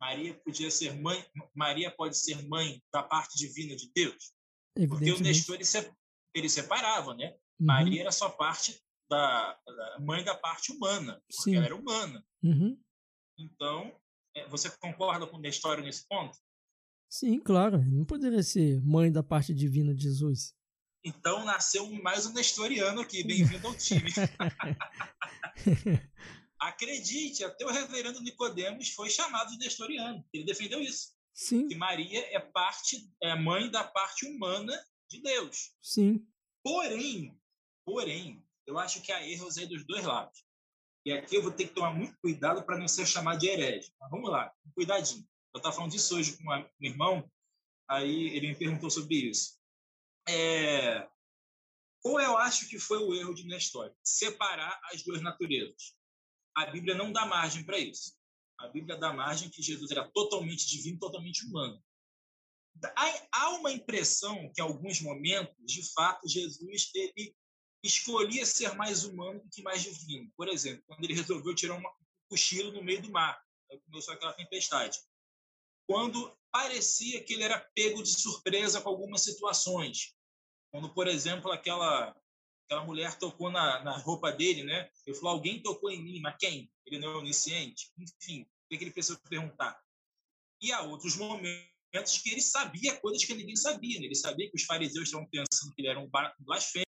Maria podia ser mãe, Maria pode ser mãe da parte divina de Deus? Porque o Nestor ele, se, ele separava, né? Uhum. Maria era só parte da, da, mãe da parte humana, porque Sim. ela era humana. Uhum. Então, é, você concorda com o Nestor nesse ponto? Sim, claro. Não poderia ser mãe da parte divina de Jesus. Então nasceu mais um nestoriano aqui. Bem-vindo ao time. Acredite, até o reverendo Nicodemos foi chamado de nestoriano. Ele defendeu isso. Sim. Que Maria é parte, é mãe da parte humana de Deus. Sim. Porém, porém, eu acho que há erros aí dos dois lados. E aqui eu vou ter que tomar muito cuidado para não ser chamado de herege. Mas vamos lá, cuidadinho. Eu estava falando disso hoje com um irmão, aí ele me perguntou sobre isso. É, ou eu acho que foi o erro de Nestor, separar as duas naturezas. A Bíblia não dá margem para isso. A Bíblia dá margem que Jesus era totalmente divino, totalmente humano. Há uma impressão que, em alguns momentos, de fato, Jesus ele escolhia ser mais humano do que mais divino. Por exemplo, quando ele resolveu tirar um cochilo no meio do mar, começou aquela tempestade quando parecia que ele era pego de surpresa com algumas situações. Quando, por exemplo, aquela aquela mulher tocou na, na roupa dele, né? Ele falou, alguém tocou em mim, mas quem? Ele não é onisciente? Enfim, o que ele precisou perguntar? E há outros momentos que ele sabia coisas que ninguém sabia. Né? Ele sabia que os fariseus estavam pensando que ele era um blasfemo,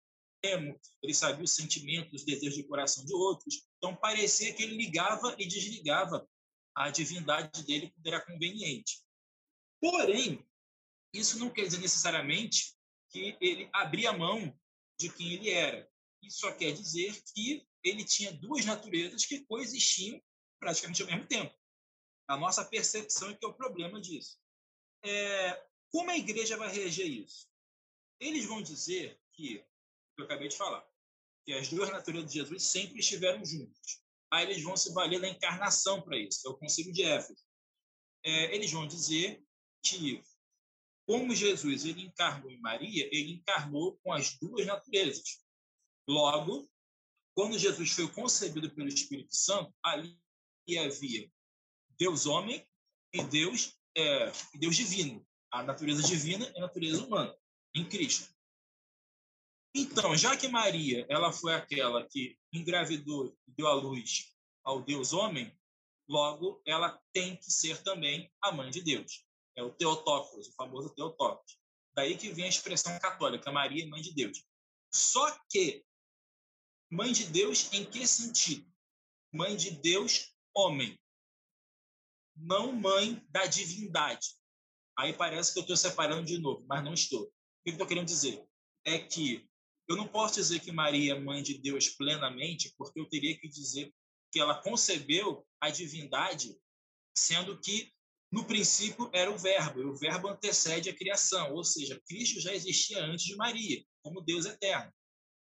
ele sabia os sentimentos, os desejos de coração de outros. Então, parecia que ele ligava e desligava a divindade dele quando era conveniente. Porém, isso não quer dizer necessariamente que ele abria mão de quem ele era. Isso só quer dizer que ele tinha duas naturezas que coexistiam praticamente ao mesmo tempo. A nossa percepção é que é o problema disso. É, como a igreja vai reagir a isso? Eles vão dizer que, que eu acabei de falar, que as duas naturezas de Jesus sempre estiveram juntas. Aí eles vão se valer da encarnação para isso, é o concílio de Éfeso. É, eles vão dizer que, como Jesus ele encarnou em Maria, ele encarnou com as duas naturezas. Logo, quando Jesus foi concebido pelo Espírito Santo, ali havia Deus homem e Deus é, Deus divino, a natureza divina e a natureza humana em Cristo. Então, já que Maria ela foi aquela que engravidou e deu à luz ao Deus homem, logo ela tem que ser também a mãe de Deus. É o Teotóculos, o famoso Teotóculos. Daí que vem a expressão católica, Maria mãe de Deus. Só que mãe de Deus em que sentido? Mãe de Deus homem. Não mãe da divindade. Aí parece que eu estou separando de novo, mas não estou. O que eu estou querendo dizer? É que eu não posso dizer que Maria é mãe de Deus plenamente, porque eu teria que dizer que ela concebeu a divindade, sendo que no princípio era o verbo, e o verbo antecede a criação, ou seja, Cristo já existia antes de Maria, como Deus eterno.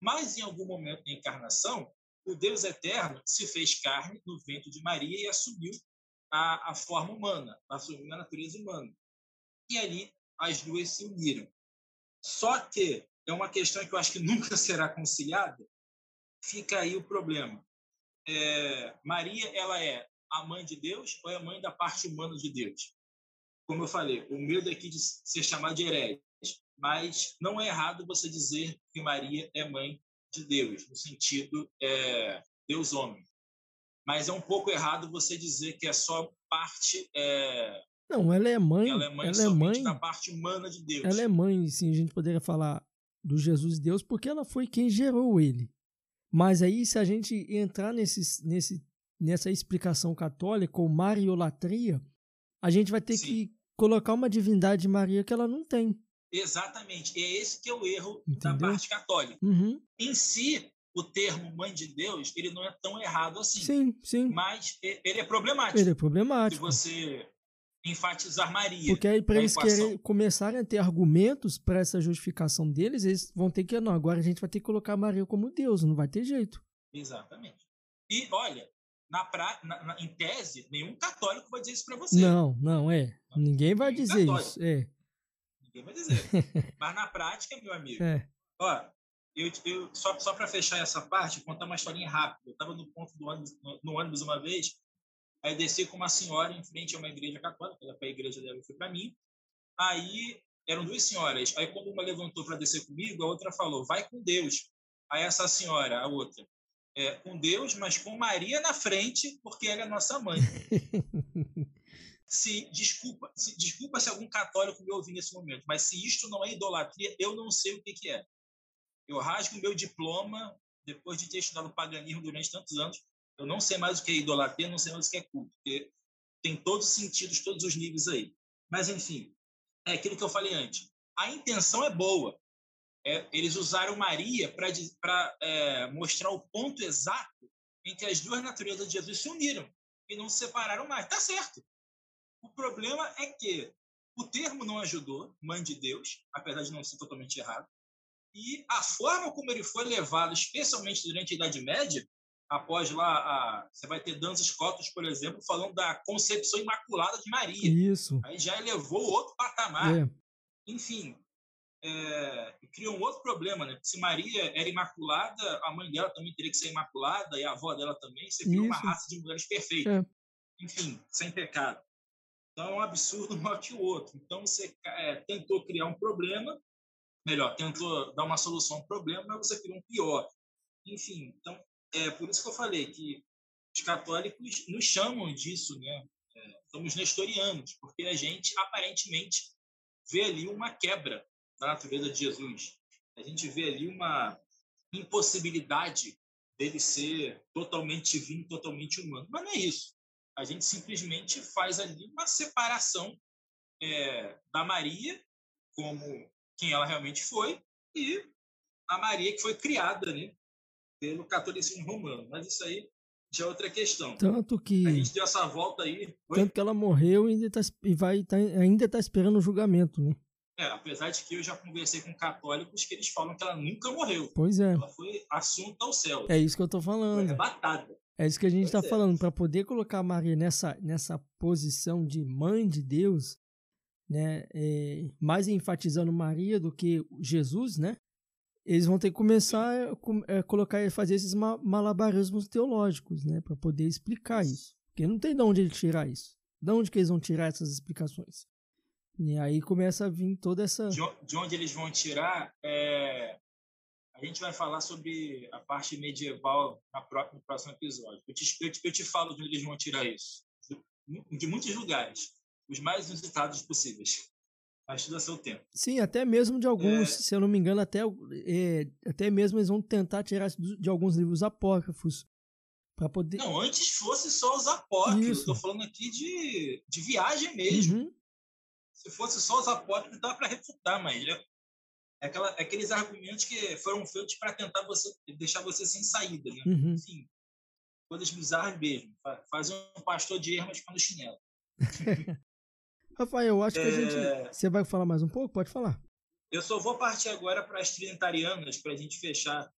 Mas em algum momento da encarnação, o Deus eterno se fez carne no vento de Maria e assumiu a, a forma humana, assumiu a natureza humana. E ali as duas se uniram. Só que é uma questão que eu acho que nunca será conciliada, fica aí o problema. É, Maria, ela é a mãe de Deus ou é a mãe da parte humana de Deus? Como eu falei, o medo aqui de ser chamado de herege, mas não é errado você dizer que Maria é mãe de Deus, no sentido é, Deus homem. Mas é um pouco errado você dizer que é só parte é, não, ela é mãe. Ela é mãe, ela é mãe da parte humana de Deus. Ela é mãe, sim, a gente poderia falar do Jesus Deus, porque ela foi quem gerou ele. Mas aí, se a gente entrar nesse, nesse, nessa explicação católica, ou mariolatria, a gente vai ter Sim. que colocar uma divindade de Maria que ela não tem. Exatamente. E é esse que é o erro Entendeu? da parte católica. Uhum. Em si, o termo mãe de Deus, ele não é tão errado assim. Sim, sim. Mas ele é problemático. Ele é problemático. Se você enfatizar Maria. Porque aí, para eles querem, começarem a ter argumentos para essa justificação deles, eles vão ter que. Não, agora a gente vai ter que colocar Maria como Deus, não vai ter jeito. Exatamente. E, olha, na pra, na, na, em tese, nenhum católico vai dizer isso para você. Não, não, é. Não, Ninguém vai dizer católico. isso. É. Ninguém vai dizer. Mas na prática, meu amigo, é. ó, eu, eu, só, só para fechar essa parte, contar uma historinha rápida. Eu estava no ponto do ônibus, no, no ônibus uma vez Aí desci com uma senhora em frente a uma igreja católica, ela foi a igreja dela e foi para mim. Aí eram duas senhoras. Aí quando uma levantou para descer comigo, a outra falou: "Vai com Deus". Aí essa senhora, a outra, é, com Deus, mas com Maria na frente, porque ela é nossa mãe. se desculpa, se, desculpa se algum católico me ouvir nesse momento, mas se isto não é idolatria, eu não sei o que, que é. Eu rasgo meu diploma depois de ter estudado paganismo durante tantos anos eu não sei mais o que é idolatria, não sei mais o que é culto, porque tem todos os sentidos, todos os níveis aí. Mas, enfim, é aquilo que eu falei antes. A intenção é boa. É, eles usaram Maria para é, mostrar o ponto exato em que as duas naturezas de Jesus se uniram e não se separaram mais. Tá certo. O problema é que o termo não ajudou, mãe de Deus, apesar de não ser totalmente errado, e a forma como ele foi levado, especialmente durante a Idade Média, após lá, a, você vai ter danças cotas, por exemplo, falando da concepção imaculada de Maria. Isso. Aí já elevou outro patamar. É. Enfim, é, criou um outro problema, né? Se Maria era imaculada, a mãe dela também teria que ser imaculada e a avó dela também. Você criou uma raça de mulheres perfeitas. É. Enfim, sem pecado. Então é um absurdo um o outro. Então você é, tentou criar um problema, melhor, tentou dar uma solução ao problema, mas você criou um pior. Enfim, então é por isso que eu falei que os católicos nos chamam disso, né? É, somos nestorianos, porque a gente aparentemente vê ali uma quebra da natureza de Jesus. A gente vê ali uma impossibilidade dele ser totalmente divino, totalmente humano. Mas não é isso. A gente simplesmente faz ali uma separação é, da Maria como quem ela realmente foi e a Maria que foi criada né, pelo catolicismo romano. Mas isso aí já é outra questão. Tanto que. A gente deu essa volta aí. Foi? Tanto que ela morreu e ainda está tá, ainda tá esperando o julgamento, né? É, apesar de que eu já conversei com católicos que eles falam que ela nunca morreu. Pois é. Ela foi assunta ao céu. É isso que eu tô falando. Foi arrebatada. É isso que a gente está é. falando. Para poder colocar Maria nessa, nessa posição de mãe de Deus, né, é, mais enfatizando Maria do que Jesus, né? Eles vão ter que começar a, a colocar, fazer esses malabarismos teológicos, né, para poder explicar isso. Porque não tem de onde ele tirar isso. De onde que eles vão tirar essas explicações? E aí começa a vir toda essa. De onde eles vão tirar, é... a gente vai falar sobre a parte medieval na no próximo episódio. Eu te, eu, te, eu te falo de onde eles vão tirar isso. De muitos lugares, os mais inusitados possíveis. Tudo a seu tempo. Sim, até mesmo de alguns, é... se eu não me engano, até, é, até mesmo eles vão tentar tirar de alguns livros apócrifos para poder. Não, antes fosse só os apócrifos. Estou falando aqui de, de viagem mesmo. Uhum. Se fosse só os apócrifos, dá para refutar, mas é, é, aquela, é aqueles argumentos que foram feitos para tentar você deixar você sem saída, né? Uhum. Enfim, coisas bizarras mesmo. Fazer um pastor de ermas no chinelo. Rafael, eu acho que a gente. É. Você vai falar mais um pouco? Pode falar. Eu só vou partir agora para as trinitarianas para a gente fechar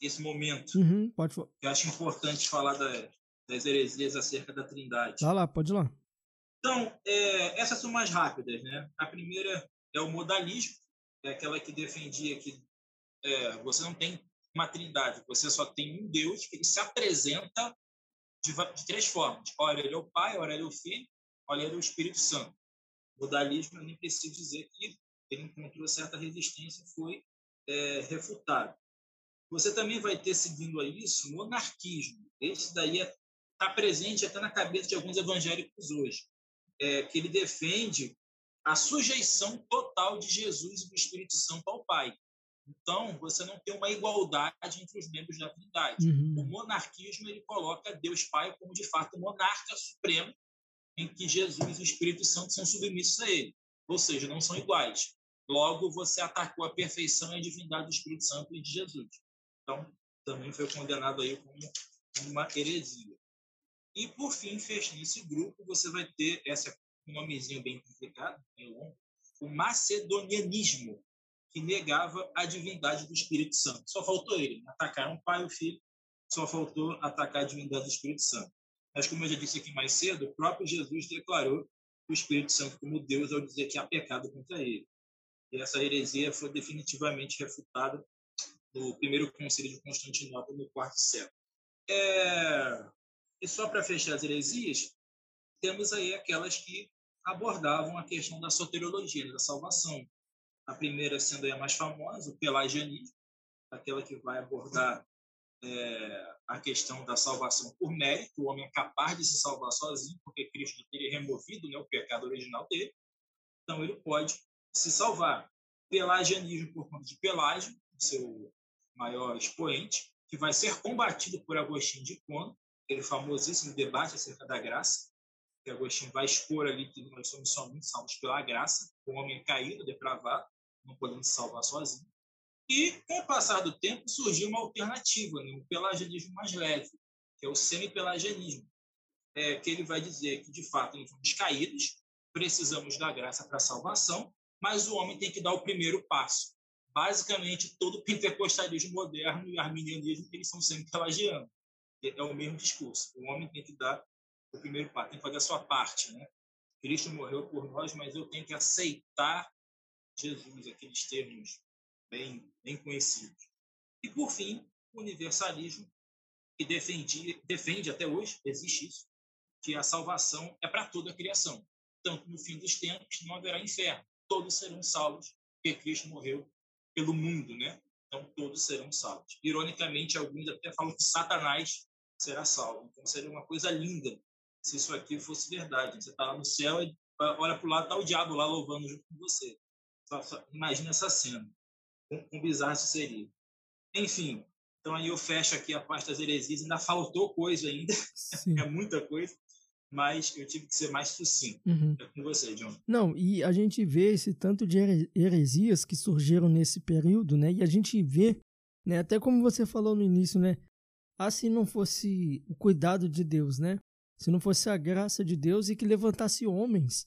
esse momento. Uhum, pode Eu acho importante falar da, das heresias acerca da Trindade. Vai lá, pode ir lá. Então, é, essas são mais rápidas, né? A primeira é o modalismo, é aquela que defendia que é, você não tem uma trindade, você só tem um Deus que ele se apresenta de, de três formas. Ora, ele é o Pai, ora, ele é o Filho, é o Espírito Santo. O modalismo, eu nem preciso dizer que ele encontrou certa resistência, foi é, refutado. Você também vai ter, seguindo a isso, monarquismo. Esse daí está é, presente até na cabeça de alguns evangélicos hoje, é, que ele defende a sujeição total de Jesus e do Espírito Santo ao Pai. Então, você não tem uma igualdade entre os membros da Trindade. Uhum. O monarquismo ele coloca Deus Pai como, de fato, monarca supremo, em que Jesus e o Espírito Santo são submissos a ele. Ou seja, não são iguais. Logo, você atacou a perfeição e a divindade do Espírito Santo e de Jesus. Então, também foi condenado aí como uma heresia. E, por fim, fechando esse grupo, você vai ter esse nomezinho bem complicado, longo, o macedonianismo, que negava a divindade do Espírito Santo. Só faltou ele, atacaram o pai e o filho, só faltou atacar a divindade do Espírito Santo. Mas, como eu já disse aqui mais cedo, o próprio Jesus declarou o Espírito Santo como Deus ao dizer que há pecado contra ele. E essa heresia foi definitivamente refutada no primeiro concílio de Constantinopla, no quarto século. É... E só para fechar as heresias, temos aí aquelas que abordavam a questão da soteriologia, da salvação. A primeira sendo a mais famosa, o pelagianismo, aquela que vai abordar é, a questão da salvação por mérito, o homem é capaz de se salvar sozinho, porque Cristo teria removido né, o pecado original dele, então ele pode se salvar. Pelagianismo por conta de Pelágio, seu maior expoente, que vai ser combatido por Agostinho de Hipona, aquele famosíssimo debate acerca da graça, que Agostinho vai expor ali que nós somos somente salvos pela graça, o homem caído, depravado, não podemos salvar sozinho. E, com o passar do tempo, surgiu uma alternativa, né? um pelagianismo mais leve, que é o semi-pelagianismo, é, que ele vai dizer que, de fato, nós somos caídos, precisamos da graça para a salvação, mas o homem tem que dar o primeiro passo basicamente todo o pentecostalismo moderno e arminianismo eles são sempre pelagianos. É o mesmo discurso. O homem tem que dar o primeiro passo, tem que fazer a sua parte, né? Cristo morreu por nós, mas eu tenho que aceitar Jesus, aqueles termos bem, bem conhecidos. E, por fim, o universalismo, que defende, defende até hoje, existe isso, que a salvação é para toda a criação. Tanto no fim dos tempos não haverá inferno. Todos serão salvos, porque Cristo morreu pelo mundo, né? Então todos serão salvos. Ironicamente, alguns até falam que Satanás será salvo. Então seria uma coisa linda se isso aqui fosse verdade. Você está lá no céu e olha para o lado, está o diabo lá louvando junto com você. Imagina essa cena. Com bizarro isso seria. Enfim, então aí eu fecho aqui a parte das heresias. Ainda faltou coisa ainda. é muita coisa mas eu tive que ser mais sucinto. Uhum. É com você, John. Não, e a gente vê esse tanto de heresias que surgiram nesse período, né? E a gente vê, né, até como você falou no início, né? Ah, se não fosse o cuidado de Deus, né? Se não fosse a graça de Deus e que levantasse homens.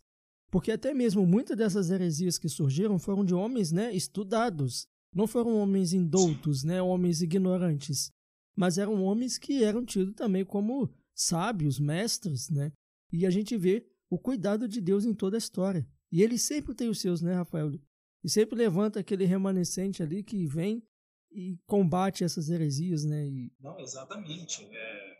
Porque até mesmo muitas dessas heresias que surgiram foram de homens, né, estudados. Não foram homens indoutos, né, homens ignorantes. mas eram homens que eram tidos também como sábios, mestres, né? E a gente vê o cuidado de Deus em toda a história. E ele sempre tem os seus, né, Rafael? E sempre levanta aquele remanescente ali que vem e combate essas heresias, né? E... Não, exatamente. É...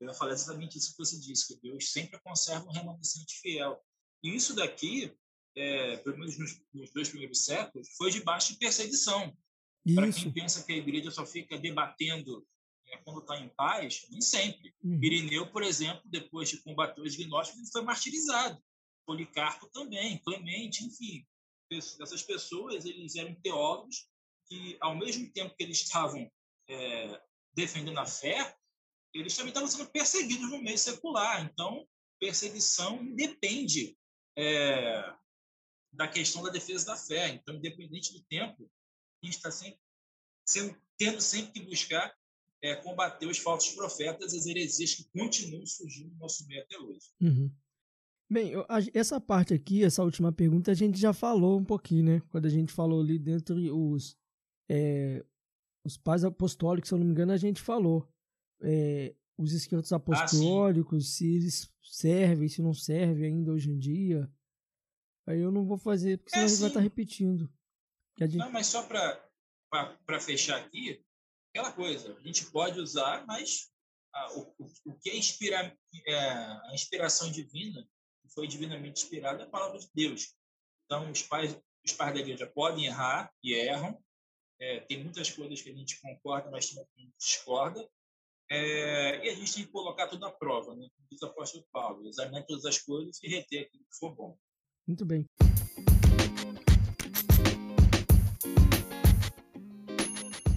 Eu ia falar exatamente isso que você disse, que Deus sempre conserva um remanescente fiel. E isso daqui, é, pelo menos nos, nos, dois primeiros séculos, foi debaixo de perseguição. Para quem pensa que a igreja só fica debatendo é, quando está em paz, nem sempre. Uhum. Irineu, por exemplo, depois de combater os gnósticos, foi martirizado. Policarpo também, Clemente, enfim. Essas pessoas, eles eram teólogos que, ao mesmo tempo que eles estavam é, defendendo a fé, eles também estavam sendo perseguidos no meio secular. Então, perseguição independe é, da questão da defesa da fé. Então, independente do tempo, a gente está sempre sendo, tendo sempre que buscar é, combater os falsos profetas, as heresias que continuam surgindo no nosso meio até hoje. Uhum. Bem, essa parte aqui, essa última pergunta, a gente já falou um pouquinho, né? Quando a gente falou ali dentro os, é, os pais apostólicos, se eu não me engano, a gente falou. É, os escritos ah, apostólicos, ah, se eles servem, se não servem ainda hoje em dia. Aí eu não vou fazer, porque senão é, a gente vai estar tá repetindo. Gente... Não, mas só para fechar aqui, aquela coisa, a gente pode usar, mas ah, o, o, o, que é, inspira, é, a inspiração divina, que foi divinamente inspirada, é a palavra de Deus. Então, os pais, os pais da igreja podem errar e erram. É, tem muitas coisas que a gente concorda, mas tem que discorda. É, e a gente tem que colocar tudo à prova, né? Como diz o apóstolo Paulo, examinar todas as coisas e reter aquilo que for bom. Muito bem.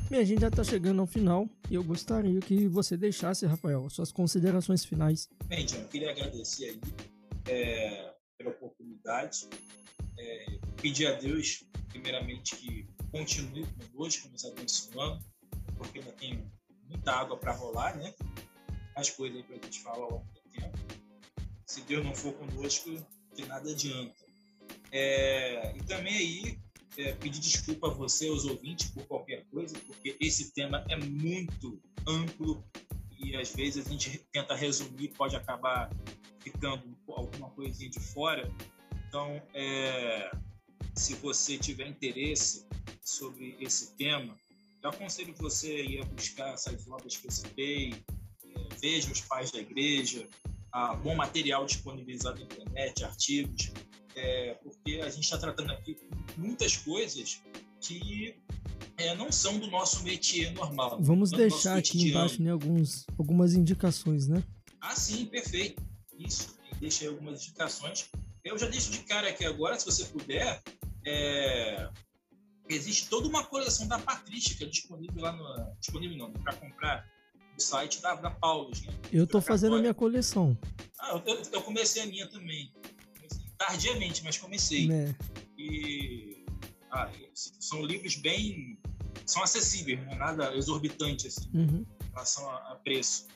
Bem, a gente já está chegando ao final e eu gostaria que você deixasse, Rafael, suas considerações finais. Bem, John, eu queria agradecer aí é, pela oportunidade, é, pedir a Deus, primeiramente, que continue conosco, nos abençoando, porque ainda tem muita água para rolar, né? Mais coisas aí para a gente falar ao longo do tempo. Se Deus não for conosco, de nada adianta. É, e também aí é, pedir desculpa a você, aos ouvintes, por qualquer coisa, porque esse tema é muito amplo e às vezes a gente tenta resumir, pode acabar ficando alguma coisinha de fora. Então, é, se você tiver interesse sobre esse tema, eu aconselho você a ir buscar essas obras que eu citei, é, veja os pais da igreja, há bom material disponibilizado na internet, artigos, é, porque a gente está tratando aqui muitas coisas que é, não são do nosso métier normal. Vamos deixar aqui embaixo né, alguns, algumas indicações, né? Ah, sim, perfeito. Isso, deixa aí algumas indicações. Eu já deixo de cara aqui agora, se você puder, é, existe toda uma coleção da Patrística disponível lá no. disponível não, para comprar no site da, da Paulus. Né? Eu estou fazendo a minha coleção. Ah, eu, eu, comecei a minha também. tardiamente, mas comecei. É. E ah, são livros bem. são acessíveis, não é nada exorbitante assim, uhum. em relação a, a, preço.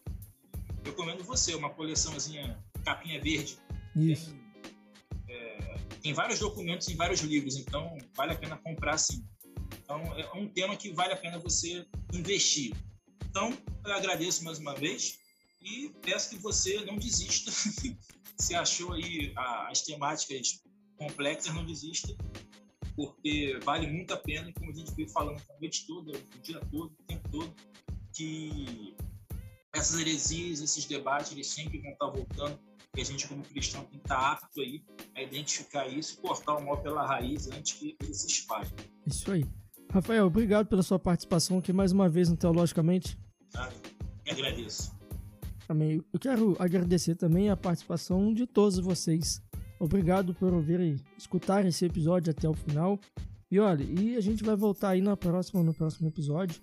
Eu recomendo você, uma coleçãozinha capinha verde. Isso. Bem, tem vários documentos em vários livros, então vale a pena comprar sim. Então é um tema que vale a pena você investir. Então eu agradeço mais uma vez e peço que você não desista. Se achou aí as temáticas complexas, não desista, porque vale muito a pena, como a gente veio falando a noite toda, o dia todo, o tempo todo, que essas heresias, esses debates, eles sempre vão estar voltando e a gente, como cristão, tem que estar apto aí a identificar isso, cortar o mal pela raiz antes que ele se espalhe. Isso aí. Rafael, obrigado pela sua participação aqui mais uma vez no Teologicamente. Ah, agradeço. Amém. Eu quero agradecer também a participação de todos vocês. Obrigado por ouvir e escutar esse episódio até o final. E olha, e a gente vai voltar aí na próxima, no próximo episódio.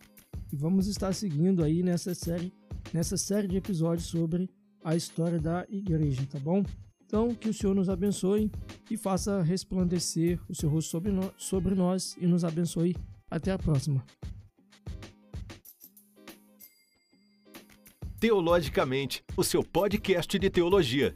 E vamos estar seguindo aí nessa série, nessa série de episódios sobre a história da igreja, tá bom? Então, que o Senhor nos abençoe e faça resplandecer o seu rosto sobre, no, sobre nós e nos abençoe. Até a próxima. Teologicamente, o seu podcast de teologia.